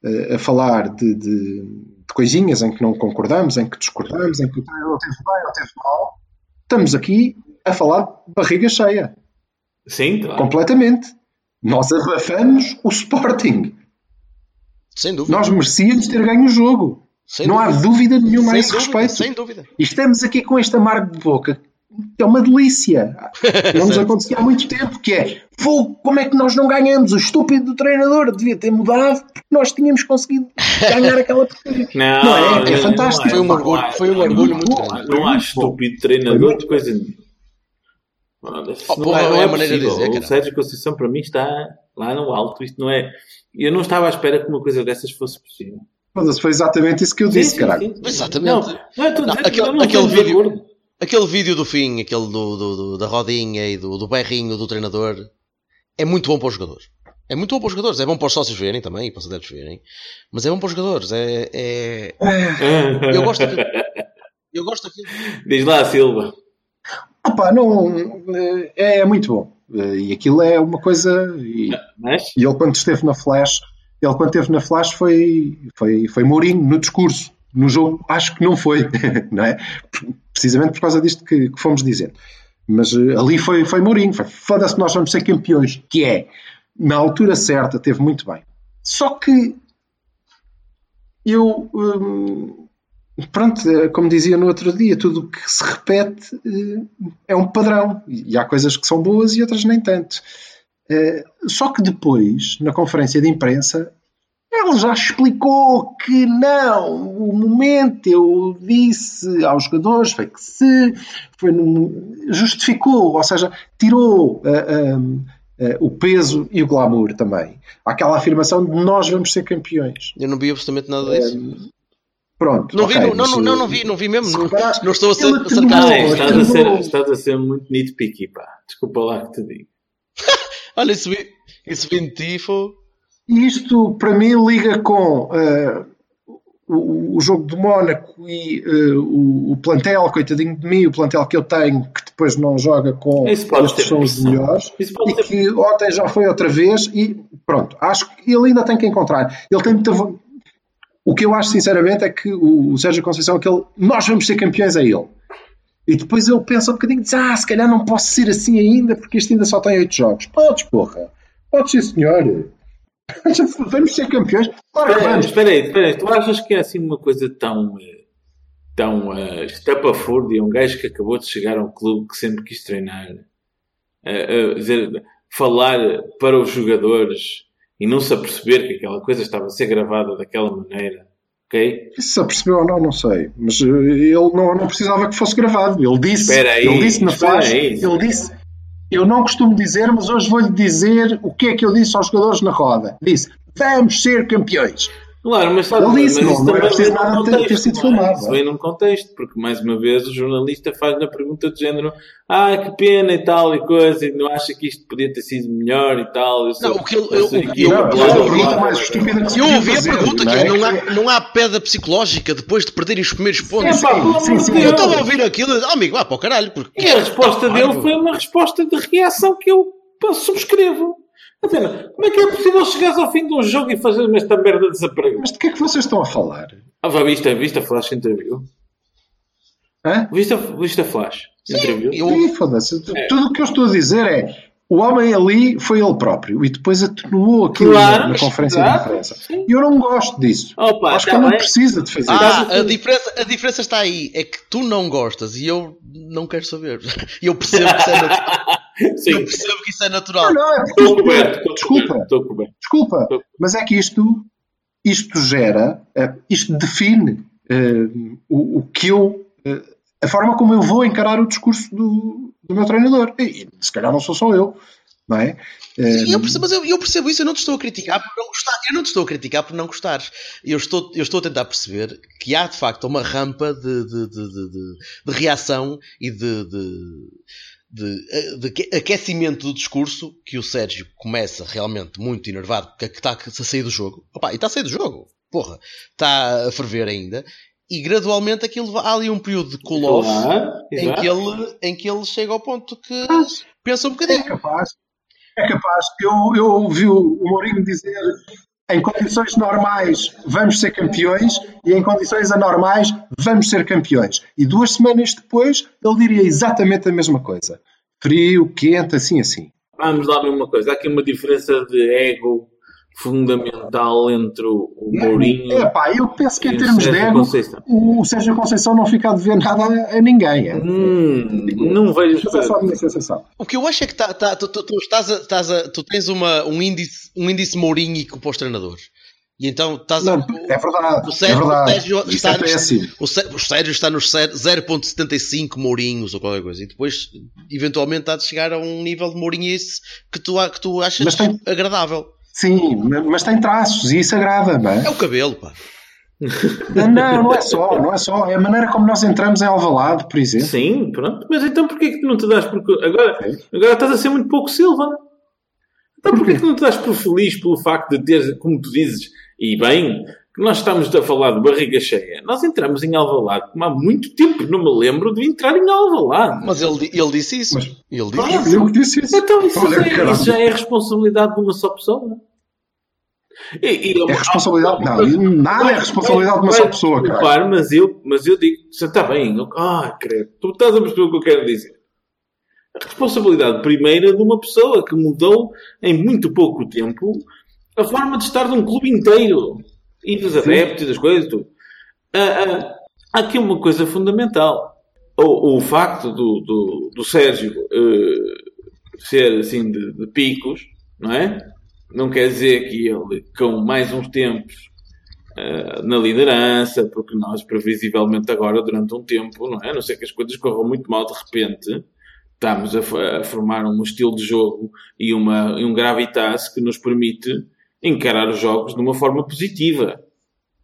eh, a falar de, de- de coisinhas em que não concordamos, em que discordamos, em que o treinador teve bem ou teve mal. Estamos aqui a falar de barriga cheia, Sim, claro. completamente. Nós abafamos o Sporting. sem dúvida. Nós merecíamos ter ganho o jogo. Sem não há dúvida. dúvida nenhuma a sem esse dúvida, respeito. Sem dúvida. E estamos aqui com este amargo de boca, é uma delícia. Não nos acontecia há muito tempo, que é fogo, como é que nós não ganhamos? O estúpido do treinador devia ter mudado porque nós tínhamos conseguido ganhar aquela porcaria. Não, Não é? É não, fantástico. não Foi um não orgulho, foi um orgulho muito não há- grande. Não há estúpido treinador de coisa Oh, porra, não é a maneira de dizer, O. Sérgio Conceição para mim está lá no alto. Isto não é. Eu não estava à espera que uma coisa dessas fosse possível. Foda-se, Foi exatamente isso que eu disse, Sim, sim, caralho. sim. Exatamente. Não, não, que aquele- não aquele vídeo- acordo. Aquele vídeo do fim, aquele do, do- do- da rodinha e do, do berrinho do treinador, é muito bom para os jogadores. É muito bom para os jogadores. É bom para os sócios verem também e para os adeptos verem. Mas é bom para os jogadores. É, é- Eu gosto daquilo. Eu gosto daquilo. Diz lá, Silva. Opa, não, é, é muito bom. E aquilo é uma coisa. E, Mas, e ele, quando esteve na Flash, ele, quando esteve na Flash, foi, foi, foi Mourinho no discurso. No jogo, acho que não foi, não é? Precisamente por causa disto que, que fomos dizendo. Mas eh, ali foi, foi Mourinho. Foi, Foda-se, nós vamos ser campeões. Que é, na altura certa, teve muito bem. Só que eu. hum, pronto, eh, como dizia no outro dia, tudo o que se repete eh, é um padrão. E há coisas que são boas e outras nem tanto. Eh, Só que depois, na conferência de imprensa, ele já explicou que não, o momento eu disse aos jogadores foi que se foi num, justificou, ou seja, tirou ah, ah, ah, o peso e o glamour também. Aquela afirmação de nós vamos ser campeões. Eu não vi absolutamente nada disso. Pronto. Não vi, ok, não, não, mas, não, não vi, não vi mesmo. Não, não estou a ser sarcástico. Ah, estás, a ser, estás a ser muito nitpicky, pá. Desculpa lá que te digo. Olha, isso vi, isso vi em tifo. Isto, para mim, liga com ah, o, o jogo do Mónaco e ah, o, o plantel, coitadinho de mim, o plantel que eu tenho, que depois não joga com estes ter são os melhores, e ter- que ontem já foi outra vez, e pronto, acho que ele ainda tem que encontrar. Ele tem muita. O que eu acho, sinceramente, é que o, Sérgio Conceição, aquele nós vamos ser campeões, é ele. E depois ele pensa um bocadinho e diz: Ah, se calhar não posso ser assim ainda, porque este ainda só tem oito jogos. Podes, porra. Podes sim, senhor. vamos ser campeões. Claro Espera aí, vamos. espera aí, espera aí. Tu achas que é assim uma coisa tão, eh, tão uh, estapafúrdia? Um gajo que acabou de chegar a um clube que sempre quis treinar, eh, eh, dizer, falar para os jogadores e não se aperceber que aquela coisa estava a ser gravada daquela maneira, ok? Se apercebeu ou não, não sei. Mas ele não, não precisava que fosse gravado. Ele disse, Espera aí, ele disse na aí. ele disse, eu não costumo dizer, mas hoje vou-lhe dizer o que é que eu disse aos jogadores na roda. Disse, vamos ser campeões. Claro, mas, sabe, Ele disse, mas não- isso não é também preciso nada ter- ter contexto, sido é? filmado, Isso vem num contexto, porque mais uma vez o jornalista faz-lhe a pergunta do género ah, que pena e tal e coisa, e não acha que isto podia ter sido melhor e tal. Eu Não, o que ele- eu eu- que- eu- eu- eu- pergunta eu- mais estúpida que se Eu podia ouvi a pergunta não que é? não, há, não há pedra psicológica depois de perderem os primeiros pontos. Eu estava a ouvir aquilo e disse, oh, amigo, vá para o caralho. Porque E a resposta dele foi uma resposta de reação que eu subscrevo. Dizer, como é que é possível chegares ao fim de um jogo e fazer-me esta merda de desaprego? Mas de que é que vocês estão a falar? Ah, viste, viste a Flash Interview? Hã? Viste a, viste a Flash Interview? eu- Sim, foda-se. É. Tudo o que eu estou a dizer é o homem ali foi ele próprio e depois atenuou aquilo Claro, na, conferência claro, de imprensa. E eu não gosto disso. Opa, Acho tá que ele não precisa de fazer isso. Ah, a diferença, a diferença está aí. É que tu não gostas e eu não quero saber. E eu percebo que isso é. Sim. Eu percebo que isso é natural. Não, não, é porque Estou coberto. estou Desculpa, coberto, Estou coberto. desculpa, mas é que isto, isto gera, eh, isto define eh, o, o que eu, eh, a forma como eu vou encarar o discurso do, do meu treinador. E, e se calhar não sou só eu, não é? E Eu percebo, mas eu, eu percebo isso, eu não te estou a criticar por não gostar. Eu não te estou a criticar por não gostares. Eu estou, eu estou a tentar perceber que há de facto uma rampa de, de, de, de, de- de reação e de, de, de, de aque- aquecimento do discurso que o Sérgio começa realmente muito enervado porque é está a sair do jogo. Opa, e está a sair do jogo. Porra, está a ferver ainda. E gradualmente aquilo há ali um período de Claro, em que, ele, em que ele chega ao ponto que pensa um É bocadinho. capaz. É capaz. Eu, eu ouvi o Mourinho dizer em condições normais vamos ser campeões e em condições anormais vamos ser campeões. E duas semanas depois ele diria exatamente a mesma coisa. Frio, quente, assim, assim. Vamos lá ver uma coisa. Há aqui uma diferença de ego fundamental entre o o Mourinho É pá, eu penso que e em o termos de Sérgio ego, Conceição. o Sérgio Conceição não fica a dever nada a, a ninguém. É. Hum, não vejo é a minha sensação. O que eu acho é que tá, tá- tu, tu- tu estás a- estás a- tu tens uma, um índice, um índice mourinhico para os treinadores. E então estás a- Não, é verdade. o Sérgio, é verdade. o Sérgio está é péssimo. o, Sé- o Sérgio está nos zero- 0.75 mourinhos ou qualquer coisa. E depois, eventualmente, há de chegar a um nível de mourinhice que tu, a- que tu achas tem- agradável. Sim, mas tem traços e isso agrada, não é? É o cabelo, pá. Não, não é só, não é só. É a maneira como nós entramos em Alvalade, por exemplo. Sim, pronto. Mas então porquê que tu não te das por... Agora, agora estás a ser muito pouco Silva. Então porquê que não te das por feliz pelo facto de ter, como tu dizes, e bem, que nós estamos a falar de barriga cheia. Nós entramos em Alvalade, como há muito tempo não me lembro de entrar em Alvalade. Mas ele, ele disse isso. Mas- ele disse Ah, isso. eu que disse isso. Então isso, Olha, já, é, isso já é responsabilidade de uma só pessoa. E, e- É responsabilidade. Não, nada é responsabilidade de uma só pessoa, cara. Claro, mas eu, mas eu digo, já está bem. eu- Ah, credo. Tu estás a perceber o que eu quero dizer. A responsabilidade primeira de uma pessoa que mudou em muito pouco tempo a forma de estar de um clube inteiro. E dos adeptos e das coisas. Tudo. Ah, ah, há aqui uma coisa fundamental. O, o facto do, do, do Sérgio eh, ser assim de, de picos, não é? Não quer dizer que ele, com mais uns tempos eh, na liderança, porque nós, previsivelmente, agora, durante um tempo, não é? A não ser que as coisas corram muito mal de repente, estamos a, a formar um estilo de jogo e, uma, e um gravitas que nos permite encarar os jogos de uma forma positiva.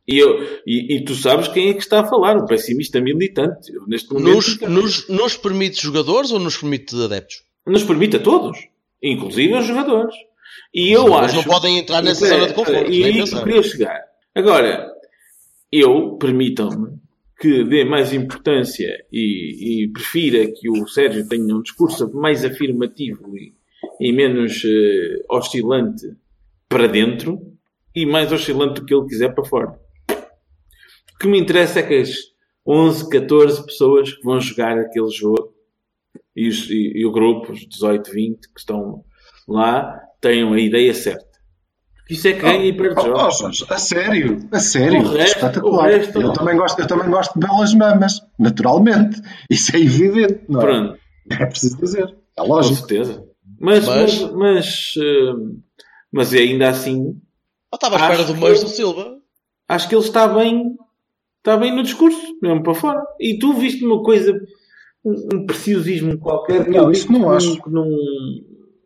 E, eu, e, e tu sabes quem é que está a falar, um pessimista militante. Eu, neste momento, Nos, nos, nos permite jogadores ou nos permite adeptos? nos permite a todos, inclusive aos jogadores. E Os eu jogadores acho. não podem entrar nessa É, zona de conforto, E nem aí queria chegar. Agora, eu, permitam-me, que dê mais importância e, e prefira que o Sérgio tenha um discurso mais afirmativo e, e menos eh, oscilante para dentro e mais oscilante do que ele quiser para fora. O que me interessa é que as 11, 14 pessoas que vão jogar aquele jogo e, os, e, e o grupo, os 18, 20 que estão lá, tenham a ideia certa. Isso é que ganha e perde Oh, jogos. oh, a sério, a sério, O resto- espetacular. o resto eu, não. também gosto, eu também gosto de belas mamas, naturalmente. Isso é evidente, não é? Pronto, É preciso dizer. É com lógico. certeza. Mas, Mas- mas, mas, eh, mas ainda assim, Eu estava à espera Acho do que- Mas do Silva. acho que ele está bem, está bem no discurso, mesmo para fora. E tu viste uma coisa, um, um preciosismo qualquer que Não, eu isso não que acho. que não,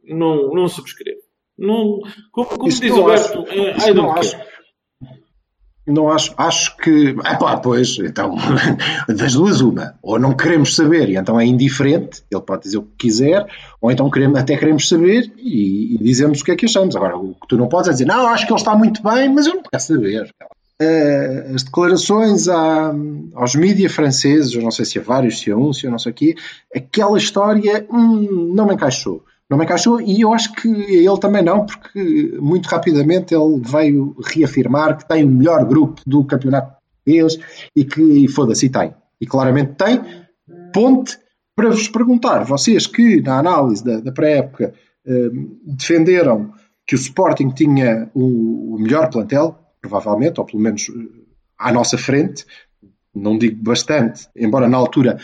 não, não subscrevo. Não, como como Isso diz o Berto, I não don't acho. Não acho, acho que. É pá, pois, então, das duas, uma. Ou não queremos saber e então é indiferente, ele pode dizer o que quiser, ou então queremos, até queremos saber e, e dizemos o que é que achamos. Agora, o que tu não podes é dizer, não, acho que ele está muito bem, mas eu não quero saber. Eh, as declarações à- aos mídias franceses, eu não sei se a vários, se a um, se a não sei o quê, aquela história hum, não me encaixou. Não me encaixou e eu acho que ele também não, porque muito rapidamente ele veio reafirmar que tem o melhor grupo do campeonato português e que, foda-se, tem. E claramente tem. Ponte para vos perguntar, vocês que na análise da, da pré-época hum, defenderam que o Sporting tinha o, o melhor plantel, provavelmente, ou pelo menos eh, à nossa frente, não digo bastante, embora na altura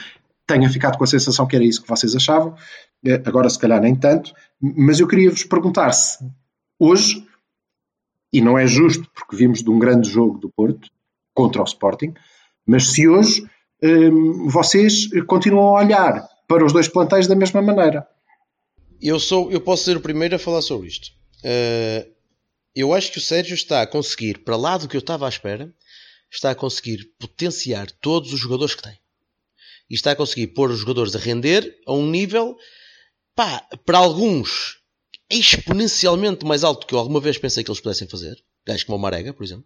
tenha ficado com a sensação que era isso que vocês achavam, eh, agora se calhar nem tanto, mas eu queria vos perguntar se hoje, e não é justo porque vimos de um grande jogo do Porto contra o Sporting, mas se hoje hum, vocês continuam a olhar para os dois plantéis da mesma maneira. Eu, sou, eu posso ser o primeiro a falar sobre isto. Eh, eu acho que o Sérgio está a conseguir, para lá do que eu estava à espera, está a conseguir potenciar todos os jogadores que tem. E está a conseguir pôr os jogadores a render a um nível, pá, para alguns, exponencialmente mais alto que eu alguma vez pensei que eles pudessem fazer. Gajos como o Marega, por exemplo.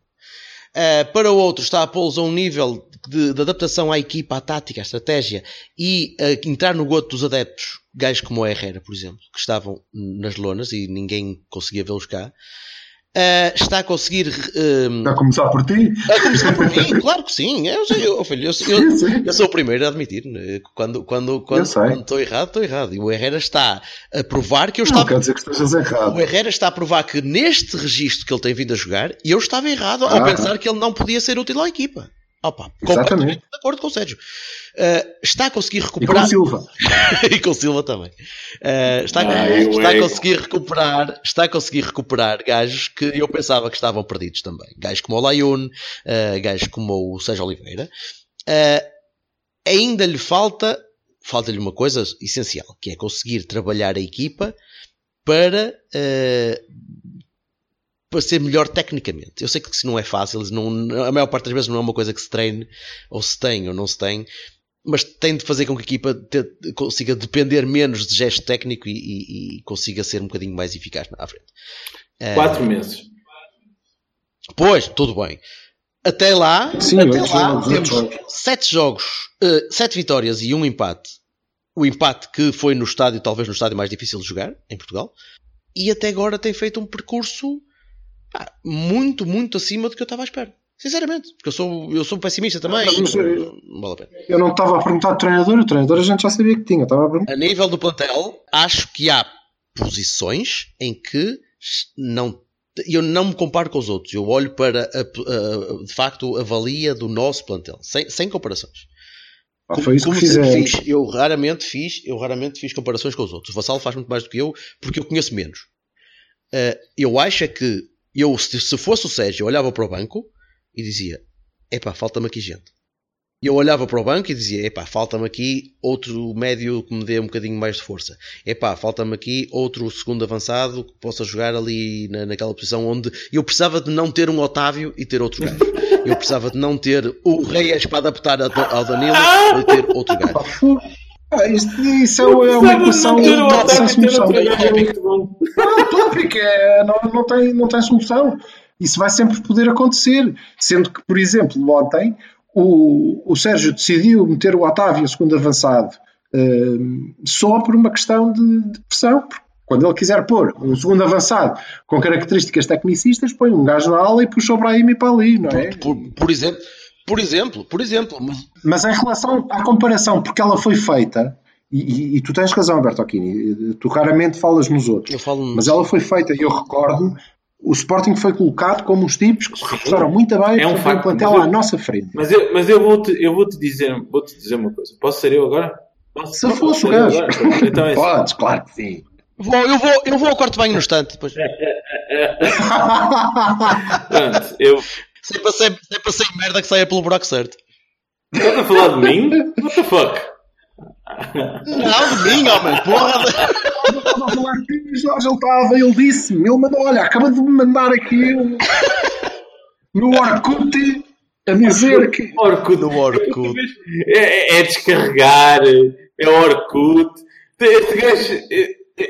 Uh, para outros está a pô-los a um nível de, de adaptação à equipa, à tática, à estratégia e a entrar no goto dos adeptos, gajos como o Herrera, por exemplo, que estavam nas lonas e ninguém conseguia vê-los cá. Uh, está a conseguir um, A começar por ti? a começar por mim, claro que sim. Eu, eu, filho, eu, eu, eu sou o primeiro a admitir. né? Quando, quando, quando, quando estou errado, estou errado. E o Herrera está a provar que eu Não estava. quer dizer que estejas errado. O Herrera está a provar que neste registro que ele tem vindo a jogar, eu estava errado ao Ah. pensar que ele não podia ser útil à equipa. Opa, completamente Exatamente. de acordo com o Sérgio. Uh, está a conseguir E com recuperar. o Silva. e com o Silva também. Uh, está, Ah, eu está a ego. conseguir recuperar, está a conseguir recuperar gajos que eu pensava que estavam perdidos também. Gajos como o Layun, uh, gajos como o Sérgio Oliveira. Uh, ainda lhe falta, falta-lhe uma coisa essencial, que é conseguir trabalhar a equipa para, uh, para ser melhor tecnicamente. Eu sei que isso não é fácil, não, a maior parte das vezes não é uma coisa que se treine, ou se tem ou não se tem, mas tem de fazer com que a equipa te- consiga depender menos de gesto técnico e, e- e consiga ser um bocadinho mais eficaz à frente. Eh, Quatro meses. Pois, tudo bem. Até lá, Sim, até lá temos jogos. sete jogos, eh, sete vitórias e um empate. O empate que foi no estádio, talvez no estádio mais difícil de jogar, em Portugal. E até agora tem feito um percurso pá, muito, muito acima do que eu estava à espera. Sinceramente, porque eu sou, eu sou pessimista também. Não, eh, não vale a pena. Eu não estava a perguntar do treinador, o treinador a gente já sabia que tinha. Eu Estava a perguntar. A nível do plantel, acho que há posições em que não eu não me comparo com os outros. Eu olho para a, a- de facto a valia do nosso plantel, sem, sem comparações. Ah, foi isso que sempre fizemos. fiz, eu raramente fiz, eu raramente fiz comparações com os outros. O Vassal faz muito mais do que eu, porque eu conheço menos. Uh, eu acho é que eu, se, se fosse o Sérgio, eu olhava para o banco e dizia: Epá, falta-me aqui gente. E eu olhava para o banco e dizia: Epá, falta-me aqui outro médio que me dê um bocadinho mais de força. Epá, falta-me aqui outro segundo avançado que possa jogar ali na, naquela posição onde eu precisava de não ter um Otávio e ter outro gajo. Eu precisava de não ter o Reis para adaptar a- ao Danilo e ter outro gajo. Ah, isto, isso é, uma equação Não e. Não, utópico, é, não, não, tem, não tem solução. Isso vai sempre poder acontecer. Sendo que, por exemplo, ontem o, o Sérgio decidiu meter o Otávio segundo avançado hum, só por uma questão de, de pressão. Porque Quando ele quiser pôr um segundo avançado com características tecnicistas, põe um gajo na ala e puxa o Brahim para ali, não é? Por, por exemplo, Por exemplo, por exemplo. Mas... Mas em relação à comparação, porque ela foi feita, e, e, e tu tens razão, Bertocchini, tu raramente falas nos outros, falo mas ela foi feita, e eu recordo, o Sporting foi colocado como os tipos que se reforçaram muito bem É um facto, plantel mas eu- à nossa frente. Mas eu, mas eu vou-te eu vou -te dizer, vou -te dizer uma coisa. Posso ser eu agora? Posso, Se fosse o gajo. Então é assim. Podes, claro que sim. Vou- eu, vou, eu vou ao quarto banho no instante. Depois. Pronto, eu. Sempre sempre passei merda que saia pelo buraco certo. Estás a falar de mim? What the fuck? Não, de mim, homem, porra. Eu estava a falar que Jorge ele estava, ele disse-me, ele mandou, olha, acaba de me mandar aqui um, no Orkut a dizer que Orkut. No Orkut. É, é- é descarregar, é Orkut. Este gajo,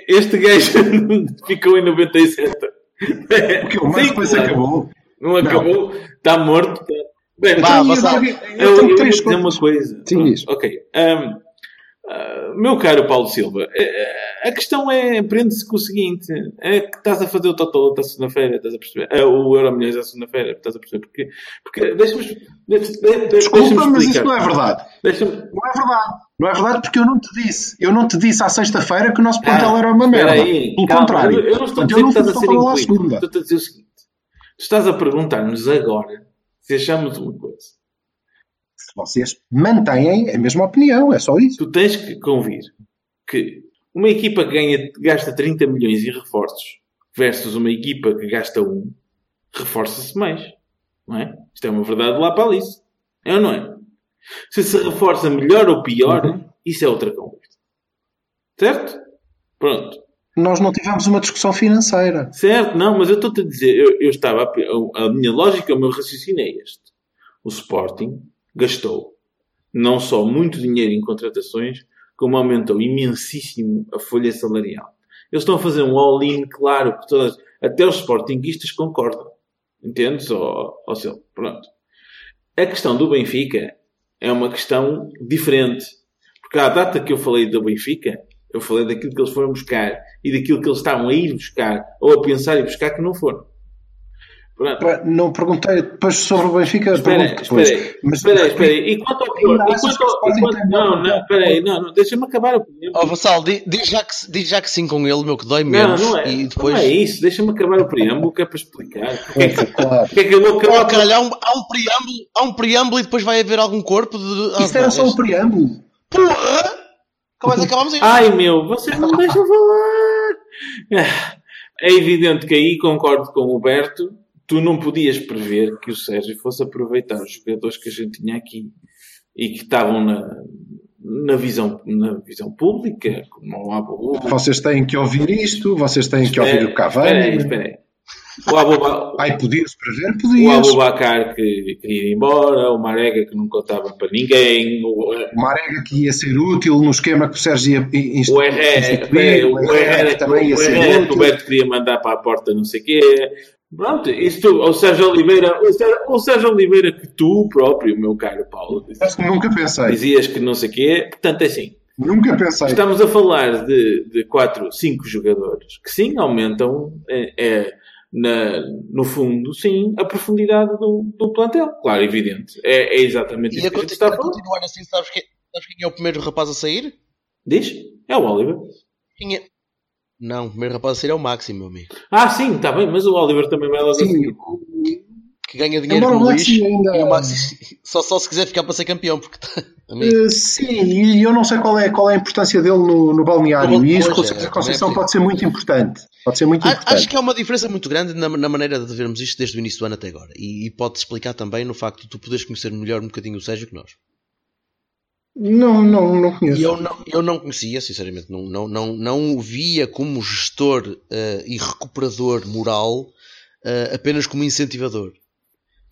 este gajo ficou em 97. o que o mais Sim, depois acabou. Não acabou, está morto. Bem, Vá, Então, avançar. eu, eu, eu eu coisa. Sim, Pronto, diz. Ok. Ahm, ah, meu caro Paulo Silva, eh, eh, a questão é, prende-se com o seguinte, é que estás a fazer o Totoloto à segunda-feira, estás a perceber? Ah, o Euro Milhões à segunda-feira, estás a perceber? Porque, porque deixa-me deixa, deixa, Desculpa, deixa-me mas isso não é verdade. Não é verdade. Não é verdade porque eu não te disse. Eu não te disse à sexta-feira que o nosso plantel Ah, era uma merda. aí, Pelo calma, contrário. Eu, eu não estou a dizer que estás a ser. Estou a dizer o seguinte. Tu estás a perguntar-nos agora se achamos uma coisa. Vocês mantêm a mesma opinião, é só isso. Tu tens que convir que uma equipa que ganha, gasta 30 milhões em reforços versus uma equipa que gasta um, reforça-se mais. Não é? Isto é uma verdade lá para Alice. É ou não é? Se se reforça melhor ou pior, isso é outra conversa. Certo? Pronto. Nós não tivemos uma discussão financeira. Certo, não, mas eu estou-te a dizer, eu, eu estava, a, a minha lógica, o meu raciocínio é este. O Sporting gastou não só muito dinheiro em contratações, como aumentou imensíssimo a folha salarial. Eles estão a fazer um all-in, claro, que todas, até os Sportinguistas concordam. Entendes? Ó, ó, Silvio? Pronto. A questão do Benfica é uma questão diferente. Porque à data que eu falei do Benfica, eu falei daquilo que eles foram buscar e daquilo que eles estavam a ir buscar ou a pensar em buscar que não foram. Não perguntei depois sobre o Benfica, Espera depois. espera aí, Mas- espera espera. E quanto ao pior? E quanto o ao- e quanto- Não, não, espera aí, não, não, deixa-me acabar opinião. Ó Vassal, di- diz já, que, diz já que sim com ele, meu, que dói Não, menos. não é, E depois. não é isso, deixa-me acabar o preâmbulo que é para explicar. Porque é que, Claro. porque é que eu vou Oh, acabar caralho, há um, há um preâmbulo, há um preâmbulo e depois vai haver algum corpo de. Ah, Isto era não, só o preâmbulo. Porra! Como é que acabámos aí? Ai meu, vocês não deixam falar. É evidente que aí concordo com o Berto. Tu não podias prever que o Sérgio fosse aproveitar os jogadores que a gente tinha aqui e que estavam na, na, visão, na visão pública, como o Abu. Vocês têm que ouvir isto, vocês têm que ouvir o Espera aí, Cavani. espera aí. O Ai, podias prever? o Podias. Abubacar que queria ir embora, o Marega que não contava para ninguém, o, O Marega que ia ser útil no esquema que o Sérgio ia inst- o Herrera, instituir, o Herrera que também ia o ser Herrera que o útil. Beto queria mandar para a porta não sei o quê. Pronto, isso tu, o Sérgio Oliveira, o Sérgio, o Sérgio Oliveira que tu próprio, meu caro Paulo, Mas Nunca pensei. dizias que não sei o quê, portanto é assim. Nunca pensei. Estamos a falar de, de 4, 5 jogadores que sim aumentam é, é, na, no fundo, sim, a profundidade do, do plantel. Claro, evidente. É, é exatamente E isso a, que a gente está a a falar. continuar assim, sabes, que, sabes quem é o primeiro rapaz a sair? Diz? É o Oliver. Quem é? Não, o primeiro rapaz a sair é o Máximo, meu amigo. Ah, sim, está bem, mas o Oliver também vai a Sim. Que ganha dinheiro Embora com o o Maxi lixo. ainda- E o Máximo só, só se quiser ficar para ser campeão, porque. Eh, sim, e eu não sei qual é, qual é a importância dele no, no balneário. E isso com é, certeza Conceição também é pode ser muito importante. Pode ser muito A- importante. Acho que há uma diferença muito grande na, na maneira de vermos isto desde o início do ano até agora. E, e pode explicar também no facto de tu poderes conhecer melhor um bocadinho o Sérgio que nós. Não, não, não conheço. Eu não, eu não conhecia, sinceramente, não, não, não, não o via como gestor eh, e recuperador moral, eh, apenas como incentivador.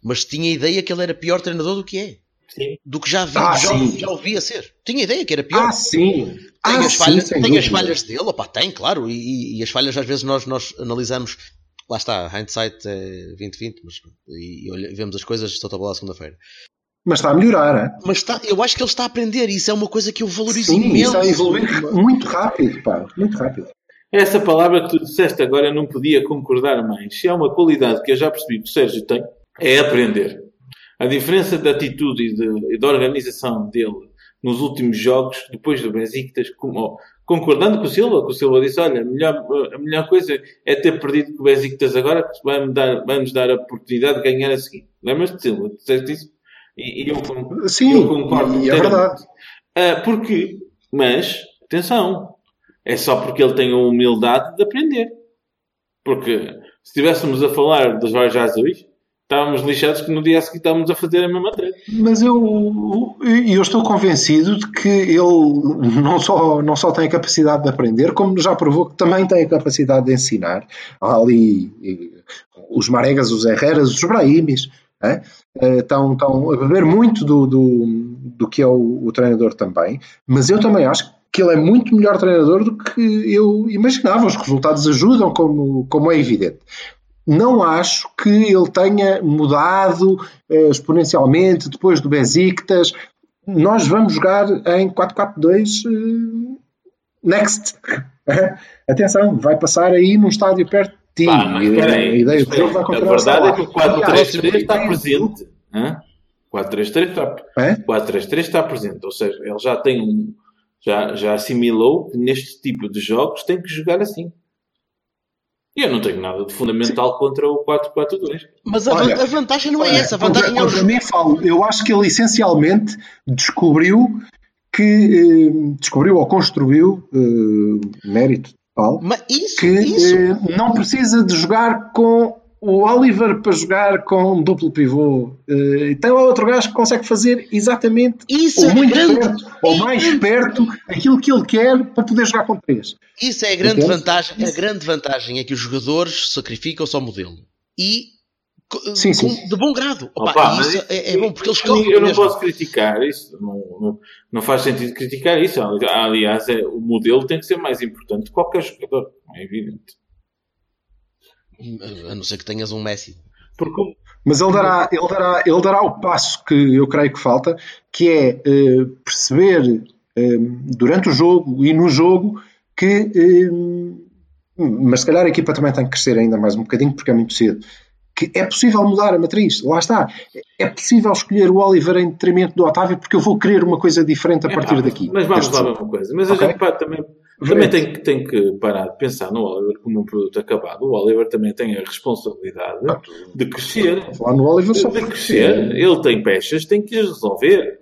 Mas tinha a ideia que ele era pior treinador do que é. Sim. Do que já vi, Ah, já, já ouvia ser. Tinha a ideia que era pior. Ah, sim. Tem, ah, as, sim, falhas, tem as falhas dele, opá, tem, claro, e, e- e as falhas às vezes nós, nós analisamos, lá está, hindsight é 2020, mas, e, e olha- vemos as coisas, estou a bola segunda-feira. Mas está a melhorar, hein? Mas está, eu acho que ele está a aprender, e isso é uma coisa que eu valorizo Sim, imenso. está a evoluir muito rápido, pá. Muito rápido. Essa palavra que tu disseste agora eu não podia concordar mais. Se há uma qualidade que eu já percebi que o Sérgio tem, é aprender. A diferença de atitude e de, e de organização dele nos últimos jogos, depois do Besiktas, como, concordando com o Silva, que o Silva disse, olha, a melhor, a melhor coisa é ter perdido com o Besiktas agora, que vai-nos dar, vai dar a oportunidade de ganhar a seguir. Lembras-te, Silva? Disseste isso? Eu, Sim, eu concordo. e é verdade. Uh, porque, mas, atenção, é só porque ele tem a humildade de aprender. Porque se estivéssemos a falar dos Jorge Azuis, estávamos lixados que no dia a seguir estávamos a fazer a mesma treta. Mas eu, eu estou convencido de que ele não só, não só tem a capacidade de aprender, como já provou que também tem a capacidade de ensinar. Há ali os Maregas, os Herreras, os Brahimis, é? estão, estão a beber muito do, do, do que é o, o treinador também, mas eu também acho que ele é muito melhor treinador do que eu imaginava. Os resultados ajudam, como, como é evidente. Não acho que ele tenha mudado eh, exponencialmente depois do Besiktas. Nós vamos jogar em 4-4-2 eh, next. Atenção, vai passar aí num estádio perto ti. Pá, mas, a ideia do jogo vai a a ser verdade é que o 4-3-3 está presente. Hã? 4-3-3 está, É? 4-3-3 está presente. Ou seja, ele já tem um. Já, já assimilou que neste tipo de jogos tem que jogar assim. E eu não tenho nada de fundamental contra o 4-4-2. Mas a, Olha, a vantagem não é Olha, essa. A vantagem é contra, os... contra mim falo, eu acho que ele essencialmente descobriu que eh, descobriu ou construiu eh, mérito tal Mas isso, que isso. eh, não precisa de jogar com o Oliver para jogar com duplo pivô. Eh, tem lá outro gajo que consegue fazer exatamente Isso ou é muito grande. perto ou mais É perto aquilo que ele quer para poder jogar com três. Isso é a grande Entende? vantagem. A grande vantagem é que os jogadores sacrificam-se ao modelo. E Sim, sim. com- de bom grado. Opa, Opa, mas isso é, é bom porque eles Eu, não mesmo. posso criticar isso. Não, não, não faz sentido criticar isso. Aliás, é, o modelo tem que ser mais importante que qualquer jogador. É evidente. A não ser que tenhas um Messi. Porque Mas ele dará, ele, dará, ele dará o passo que eu creio que falta, que é eh, perceber eh, durante o jogo e no jogo que. eh, mas se calhar a equipa também tem que crescer ainda mais um bocadinho, porque é muito cedo. Que é possível mudar a matriz, lá está. É possível escolher o Oliver em detrimento do Otávio, porque eu vou querer uma coisa diferente a partir É, daqui. Mas vamos lá uma coisa. Mas a Ok. gente pá, também, também tem, que- tem que parar de pensar no Oliver como um produto acabado. O Oliver também tem a responsabilidade de crescer. Falar no Oliver só De crescer. Ele tem peças, tem que as resolver.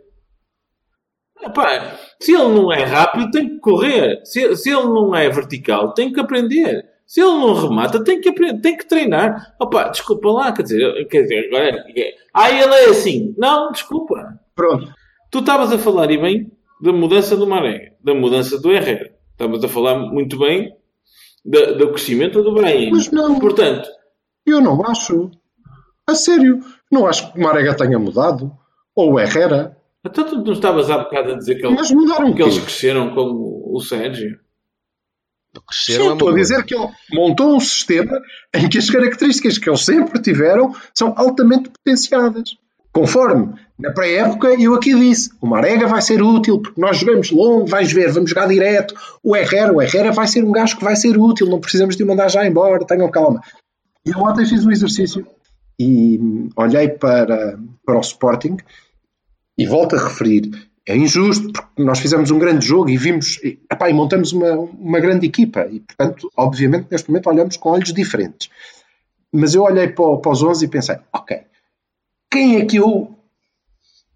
Epá, se ele não é rápido, tem que correr. Se, se ele não é vertical, tem que aprender. Se ele não remata, tem que aprender, tem que treinar. Opa, desculpa lá, quer dizer, quer dizer agora, ah, ele é assim. Não, desculpa. Pronto. Tu estavas a falar, e bem, da mudança do Maré, da mudança do Herrera. Estavas a falar muito bem da- do crescimento do Brahim. Mas não. Portanto, Eu não acho. A sério. Não acho que o Marega tenha mudado. Ou o Herrera. então tu não estavas há bocado a dizer que, ele- Mas mudaram que eles cresceram com o, o Sérgio. Cresceram Sim, é estou a dizer que ele montou um sistema em que as características que eles sempre tiveram são altamente potenciadas. Conforme na pré-época eu aqui disse, o Marega vai ser útil porque nós jogamos longo, vais ver, vamos jogar direto. O Herrera, o Herrera vai ser um gajo que vai ser útil, não precisamos de o mandar já embora, tenham calma. Eu ontem fiz um exercício e olhei para, para o Sporting e volto a referir, é injusto porque nós fizemos um grande jogo e vimos e, epá, e montamos uma, uma grande equipa e, portanto, obviamente, neste momento olhamos com olhos diferentes. Mas eu olhei para, para os 11 e pensei, ok, quem é que eu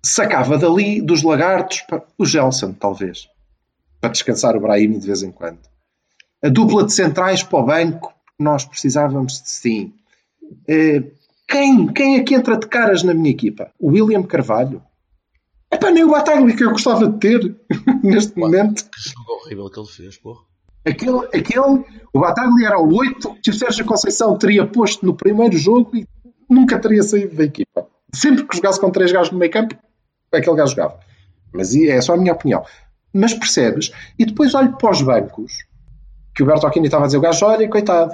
sacava dali dos lagartos? Pá, O Gelson, talvez, para descansar o Brahim de vez em quando. A dupla de centrais para o banco, nós precisávamos de sim. Eh, quem, quem é que entra de caras na minha equipa? O William Carvalho. Epá, nem o Batagli que eu gostava de ter neste momento. Que jogo horrível que ele fez, porra. Aquele, aquele, o Batagli era o 8 que o Sérgio Conceição teria posto no primeiro jogo e nunca teria saído da equipa. Sempre que jogasse com três gajos no meio campo, aquele gajo jogava. Mas é só a minha opinião. Mas percebes? E depois olho para os bancos, que o Bertolini estava a dizer, o gajo olha, coitado.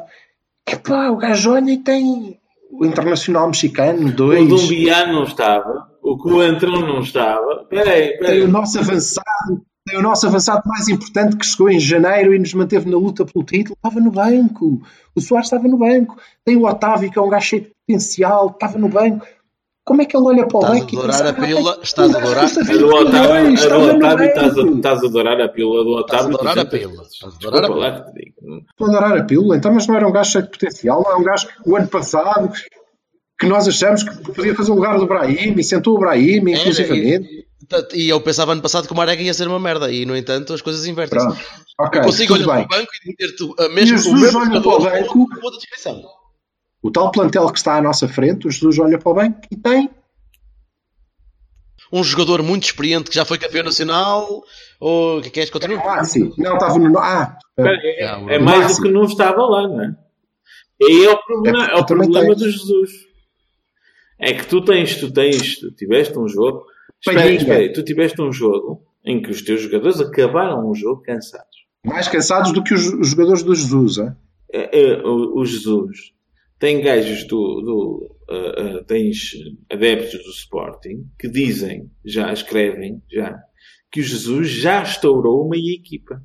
Epá, o gajo olha e tem o Internacional Mexicano, O dois. Dumbiano não estava. O Coentrão não estava. Peraí, Tem peraí. o nosso avançado, tem o nosso avançado mais importante que chegou em janeiro e nos manteve na luta pelo título, estava no banco. O Soares estava no banco. Tem o Otávio, que é um gajo cheio de potencial, estava no banco. como é que ele olha para o Estás a banco adorar pensa, a pílula, "Ah, estás a adorar- A 20 do Otávio, a milhões, do estava no Otávio estás, a, banco." estás a adorar a pílula do Estás a Otávio. adorar a 200 pílula. Estás a adorar a pílula. Estou a adorar a pílula, então, mas não era um gajo cheio de potencial, não é um gajo, o ano passado, que nós achamos que podia fazer o lugar do Brahim, e sentou o Brahim, inclusivamente. Portanto, E eu pensava ano passado que o Marega ia ser uma merda e no entanto as coisas invertem-se. Pronto. Ok, Consigo olhar bem. para o banco e dizer-te uh, mesmo, Jesus o mesmo olha para o banco. O tal plantel que está à nossa frente, o Jesus olha para o banco e tem. Um jogador muito experiente que já foi campeão nacional ou que queres continuar? Ah, sim. Não, estava no. Ah, Espera, É, é o mais do que não estava lá, não é? E é o problema, É, é o problema do Jesus. É que tu tens, tu tens, tu tiveste um jogo. Espera, espera tu tiveste um jogo em que os teus jogadores acabaram o jogo cansados. mais cansados do que os, jogadores do Jesus. hein? É, é, o, o Jesus tem gajos do. do uh, uh, tens adeptos do Sporting que dizem, já escrevem, já, que o Jesus já estourou uma equipa.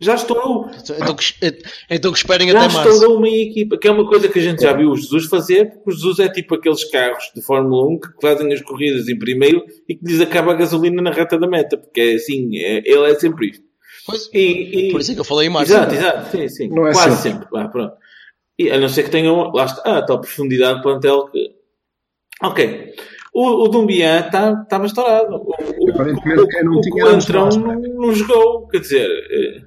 Já estourou. Então que, então que esperem Já até março. estourou uma equipa, que é uma coisa que a gente já viu o Jesus fazer, porque o Jesus é tipo aqueles carros de Fórmula 1 que fazem as corridas em primeiro e que lhes acaba a gasolina na reta da meta, porque é assim, é- ele é sempre isto. Pois, E, e- por isso é que eu falei em março. Exato, exato, sim, sim. Não é Quase sempre. sempre. Vá, pronto. E, a não ser que tenham, lá está, a tal profundidade de plantel que. Ok. O, o Dumbiá estava tá, estourado. O, o, Aparentemente, o, não o não, não. Quer dizer, eh,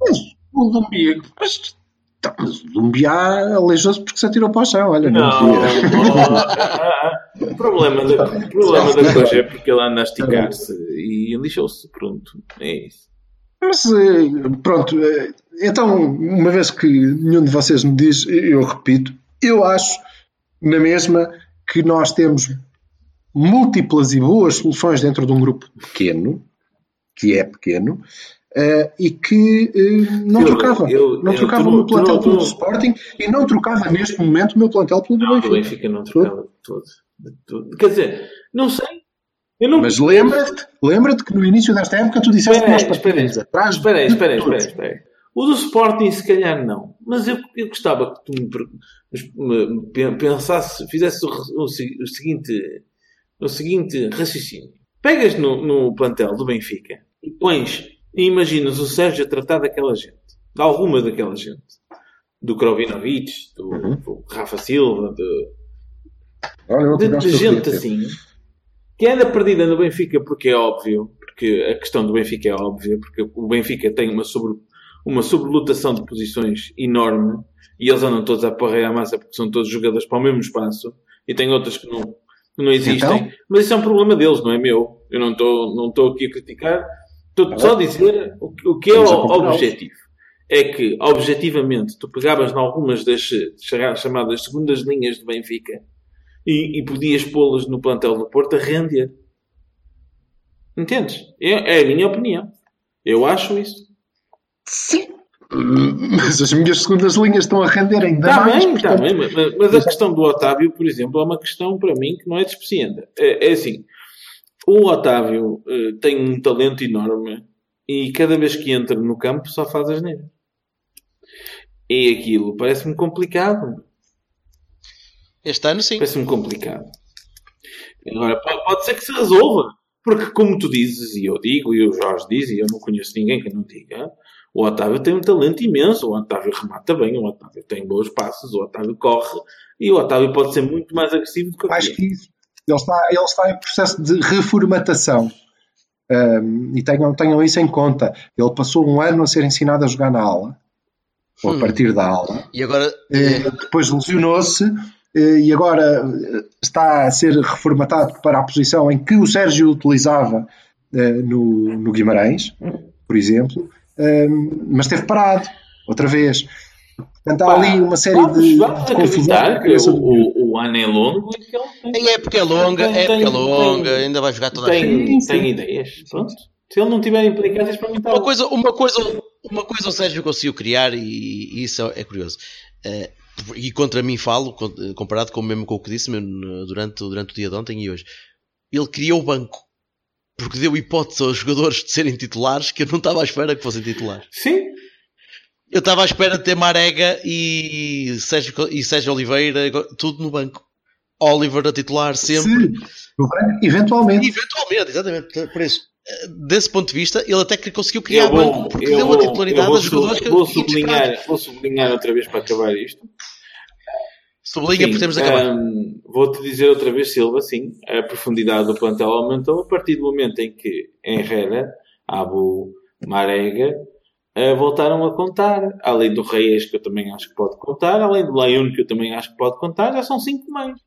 Mas o Lumbia. Mas, tá, mas o Lumbia aleijou-se porque se atirou para o chão. Olha, não, não. devia. o problema da, o problema da coisa é porque ele anda a esticar-se e lixou-se. Pronto. É isso. Mas eh, pronto, eh, então, uma vez que nenhum de vocês me diz, eu repito, eu acho na mesma que nós temos múltiplas e boas soluções dentro de um grupo pequeno, que é pequeno, eh, e que eh, não Eu- trocava. eu- não eu- trocava tu o não- meu tu plantel não- pelo tu do não- Sporting e não trocava neste momento o meu plantel pelo do O Benfica. Benfica não trocava de todo. De todo. Quer dizer, não sei. Eu não Mas lembra-te lembra que no início desta época tu disseste que Espera nós espera aí. partimos atrás Espera aí, espera aí, espera aí, espera aí. O do Sporting, se calhar, não. Mas eu, eu gostava que tu me, me- me pen- pensasse, fizesse o, o o seguinte, o seguinte raciocínio. Pegas no, no plantel do Benfica e pões, e imaginas o Sérgio a tratar daquela gente, de alguma daquela gente. Do Krovinovic, do, Uhum. do Rafa Silva, de, Olha, de, de gente assim que anda perdida no Benfica porque é óbvio, porque a questão do Benfica é óbvia, porque o Benfica tem uma, sobre, uma sobrelotação de posições enorme e eles andam todos a porrear a massa porque são todos jogadores para o mesmo espaço e tem outras que não, que não existem. Então? Mas isso é um problema deles, não é meu. Eu não estou não estou aqui a criticar, estou só a dizer o, que- o que é o objetivo. É que, objetivamente, tu pegavas em algumas das chamadas segundas linhas do Benfica e, e podias pô-los no plantel do Porto a render. Entendes? É, é a minha opinião. Eu acho isso. Sim. Mas as minhas segundas linhas estão a render ainda Está mais. bem, está portanto, bem, mas, mas a questão do Otávio, por exemplo, é uma questão para mim que não é desprecienda. É, é assim, o Otávio eh, tem um talento enorme e cada vez que entra no campo só faz as neiras. E aquilo parece-me complicado. Este ano sim. Parece-me complicado. Agora, pode, ser que se resolva. Porque, como tu dizes, e eu digo, e o Jorge diz, e eu não conheço ninguém que não diga, o Otávio tem um talento imenso. O Otávio remata bem, o Otávio tem bons passos, o Otávio corre, e o Otávio pode ser muito mais agressivo do que o mais que isso. Ele está, ele está em processo de reformatação. Um, e tenham, tenham isso em conta. Ele passou um ano a ser ensinado a jogar na aula, ou a Hum. partir da aula. E agora Eh, depois lesionou-se eh, e agora eh, está a ser reformatado para a posição em que o Sérgio utilizava eh, no, no Guimarães, por exemplo, eh, mas esteve parado outra vez. Portanto, há ali uma série de, de cabeça o, o, o ano é longo e que ele tem, a época é longa, Tem- época é tem- longa, tem- ainda vai jogar toda a gente. tem, tem ideias. Pronto. Se ele não tiver implicâncias, para mim está Uma coisa, uma coisa, uma coisa o Sérgio conseguiu criar e, e isso é curioso. Eh, e contra mim falo, comparado com mesmo com o que disse mesmo durante, durante o dia de ontem e hoje. Ele criou o banco. Porque deu hipótese aos jogadores de serem titulares que eu não estava à espera que fossem titulares. Sim, Eu estava à espera de ter Marega e Sérgio, e Sérgio Oliveira, tudo no banco. Oliver a titular sempre. Branco, eventualmente. Eventualmente, exatamente. Por isso, desse ponto de vista, ele até que conseguiu criar Eu vou, banco porque eu deu vou, a titularidade vou, a jogadores que vou sublinhar, vou sublinhar outra vez para acabar isto. Sublinha, Sim, porque temos de acabar. hum, Vou-te dizer outra vez, Silva, sim, a profundidade do plantel aumentou a partir do momento em que Herrera, Abu, Marega voltaram a contar. Além do Reis, que eu também acho que pode contar, além do Leon, que eu também acho que pode contar, já são cinco mais.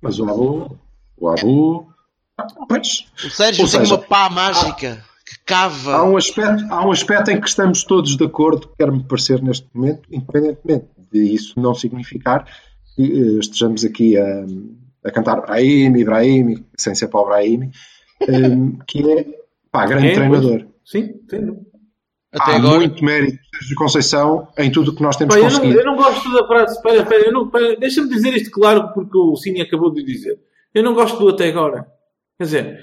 Mas o Abu. O Abu. Pois. O Sérgio Ou tem seja, uma pá mágica que cava. Há um, aspecto, há um aspecto em que estamos todos de acordo, quer-me parecer neste momento, independentemente de isso não significar que eh, estejamos aqui a, a cantar Brahim, Ibrahim, sem ser para o Brahim, eh, que é pá, grande É, treinador. Sim, entendo. Até Há agora. muito mérito de Conceição em tudo o que nós temos Pá, eu, não, conseguido. eu não gosto da frase. Espera, espera, eu não- espera, deixa-me dizer isto claro, porque o Cine acabou de dizer. Eu não gosto do até agora. Quer dizer,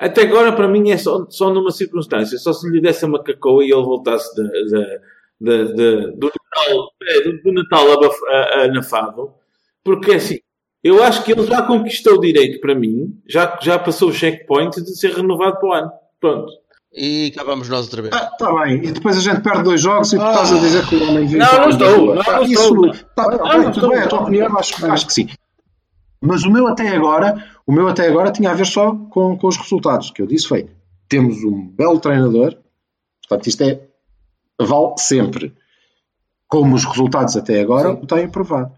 até agora para mim é só, só numa circunstância. Só se lhe desse a macacoa e ele voltasse da, da, da- do Natal, é, do, do Natal abaf- a- a- anafado. Porque assim, eu acho que ele já conquistou o direito para mim, já, já passou o checkpoint de ser renovado para o ano. Pronto. E acabamos nós outra vez. Ah, tá bem. E depois a gente perde dois jogos e tu estás a dizer que o homem vive Não, não estou, não, isso, estou. Tá bem, não tudo estou. bem, a tua opinião acho, acho que sim. Mas o meu até agora, o meu até agora tinha a ver só com, com os resultados. O que eu disse foi, temos um belo treinador, portanto isto é, vale sempre. Como os resultados até agora o têm provado.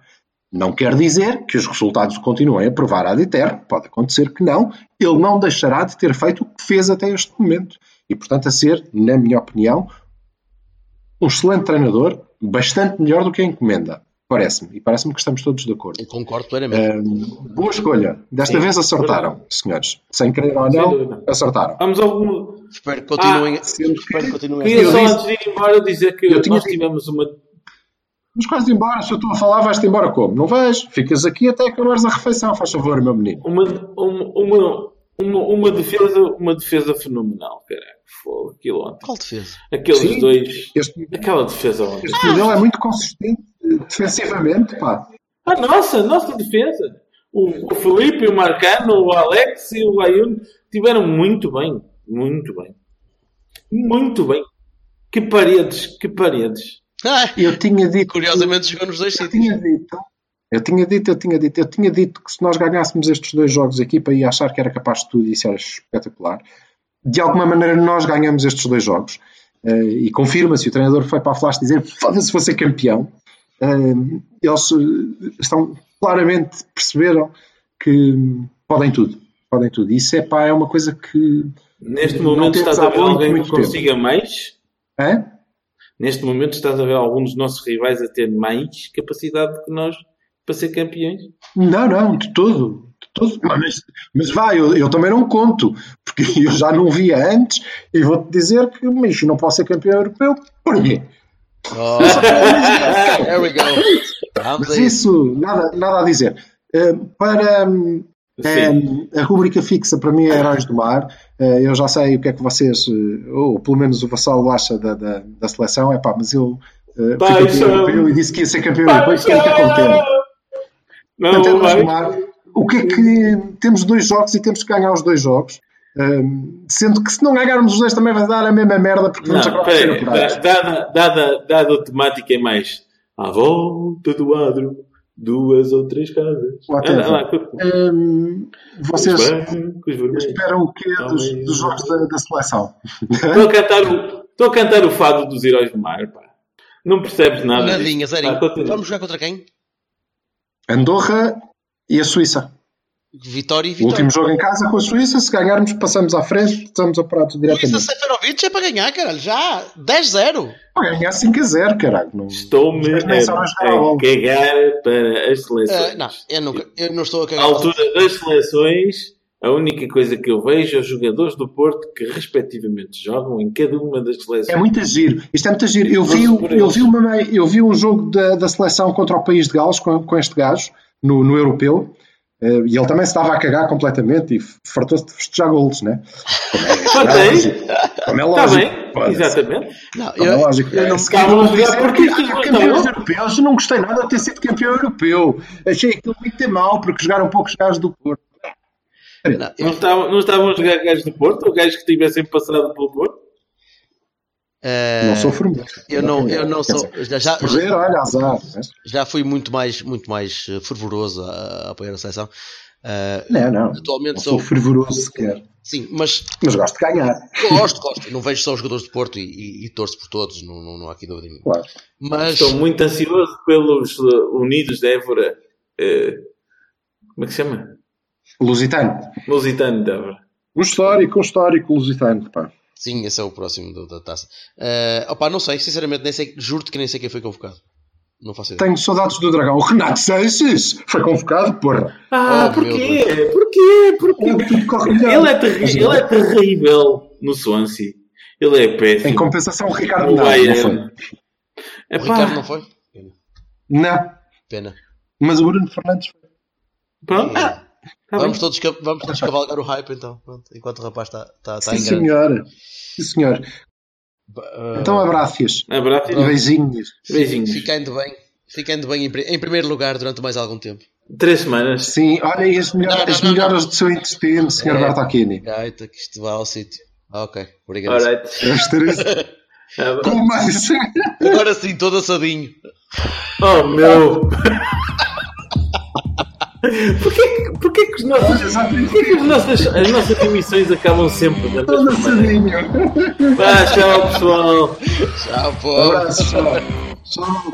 Não quer dizer que os resultados continuem a provar ad eterno, pode acontecer que não, ele não deixará de ter feito o que fez até este momento. E, portanto, a ser, na minha opinião, um excelente treinador, bastante melhor do que a encomenda, parece-me. E parece-me que estamos todos de acordo. Eu concordo plenamente. Hum, boa escolha. Desta Sim, vez acertaram, senhores. Sem querer ou não, acertaram. Vamos ao, Espero que continuem. Ah, espero que continuem Queria Eu só antes de ir embora dizer que Eu nós tivemos uma. Mas quase embora, se eu estou a falar, vais-te embora como? Não vais? Ficas aqui até acabares a refeição, faz favor, meu menino. Uma, uma, uma, uma, uma defesa, uma defesa fenomenal, caralho. Fogo, aquilo ontem. Qual defesa? Aqueles Sim. dois. Este, Aquela defesa ontem. este modelo é muito consistente defensivamente, pá. A nossa, a nossa defesa. O, o Felipe, o Marcano, o Alex e o Ayun tiveram muito bem. Muito bem. Muito bem. Que paredes, que paredes. Ah, Eu tinha dito. curiosamente jogou nos dois Eu sítios. tinha dito. Eu tinha dito, eu tinha dito, eu tinha dito que se nós ganhássemos estes dois jogos, a equipa ia achar que era capaz de tudo e isso era espetacular. De alguma maneira, nós ganhamos estes dois jogos. Eh, e confirma-se, o treinador foi para a flash dizer: foda-se, vou ser campeão. Eh, eles eh, estão claramente perceberam que podem tudo. Podem tudo. Isso é, pá, é uma coisa que. Neste momento estás a ver muito, alguém que muito tempo. consiga mais? É? Neste momento estás a ver alguns dos nossos rivais a ter mais capacidade que nós para ser campeões? Não, não, de todo. De todo. Mas, mas vai, eu, eu também não conto, porque eu já não via antes e vou-te dizer que mas, não posso ser campeão europeu. Porquê? Oh, there we go. Vamos Mas isso, nada, nada a dizer. Eh, para eh, a rubrica fixa, para mim, é Heróis do Mar. Eh, eu já sei o que é que vocês, ou pelo menos o Vassalo acha da, da, da seleção. É pá, mas eu fui Paixão. campeão europeu e disse que ia ser campeão europeu e fiquei muito contente. Não, Portanto, do Mar, o que é que temos dois jogos e temos que ganhar os dois jogos? Hum, sendo que se não ganharmos os dois também vai dar a mesma merda porque vamos Não, acabar ser peraí, dada, dada, dada a temática é mais à volta do adro, duas ou três casas. Ah, lá, com- Hum, vocês os brancos, vermelhos. esperam o quê dos, dos jogos da, da seleção? Estou a cantar o, estou a cantar o fado dos heróis do mar, pá. Não percebes nada. Nadinha, zerinho. Vamos jogar contra quem? Andorra e a Suíça. Vitória e O Vitória. último jogo em casa com a Suíça, se ganharmos, passamos à frente, estamos apurados Luísa diretamente. Seferovic é para ganhar, caralho. Já. 10-0. Vai ganhar 5 a 0, caralho. Não... Estou-me só a, a a cagar para as seleções. Ah, não, eu, nunca, eu não estou a cagar. altura das seleções, a única coisa que eu vejo é os jogadores do Porto que respectivamente jogam em cada uma das seleções. É muito giro. Isto é muito giro. Eu vi, eu vi, uma, eu vi um jogo da, da seleção contra o país de Gales com, com este gajo, no, no europeu, eh, e ele também se estava a cagar completamente e fartou-se de festejar golos, né? Como é, lógico. Como é Está lógico. ser. exatamente. Não, Não, é lógico. eu não- Se Estavam a calhar jogar porque Ah, campeões europeus, não gostei nada de ter sido campeão europeu. Achei aquilo muito mal, porque jogaram poucos gajos do Porto. Não, Não eu- estavam, não estavam a jogar gajos do Porto, ou gajos que tivessem passado pelo Porto? eh, Não sou formoso. eu não, eu não sou. Já, já, Perder, olha, azar. né? já fui muito mais, muito mais eh, fervoroso a, a apoiar a seleção. Eh, Não, não. atualmente Não sou. sou fervoroso sequer. Sim, mas Mas gosto de ganhar. gosto, gosto. Não vejo só os jogadores de Porto e, e, e torço por todos, não, não, não há aqui dúvida nenhuma. Claro. Mas Estou muito ansioso pelos uh, Unidos de Évora. eh, como é que se chama? Lusitano. Lusitano de Évora. Um histórico, um histórico lusitano. Pá. sim, esse é o próximo do- da taça. Eh, opa, não sei, sinceramente, nem sei, juro-te que nem sei quem foi convocado. Não faço ideia. Tenho saudades do Dragão. O Renato Seixas foi convocado, porra. Ah, Oh, porquê? Porquê? Porquê? É tudo corrilhado. Ele é, terri- ele é terrível no Swansea. Ele é péssimo. Em compensação, o Ricardo no não, não foi. Bayern. O Epá, Ricardo não foi? Pena. Não, Pena. mas o Bruno Fernandes foi. Pronto. Ah, tá vamos, bem. todos, vamos todos cavalgar o hype então, pronto, enquanto o rapaz está está está Sim, senhor. Sim, senhor. Eh, Então, abraços. Abraço E e beijinhos. beijinhos. ficando bem, ficando bem em, em primeiro lugar durante mais algum tempo. Três semanas. Sim, olha aí as, melhor- Não, não, as não, melhoras do seu intestino, Sr. É. Bertocchini. Gaita, que isto vai ao sítio. Ah, ok, obrigado. Alright. Vamos ter isso. Ah, Com mais. Agora sim, todo assadinho. Oh meu! Porquê, que- porquê que, os nossos, porquê que as, nossas, as nossas emissões acabam sempre da Todo mesma maneira? Vá, tchau pessoal! Tchau, pô. Tchau. Tchau.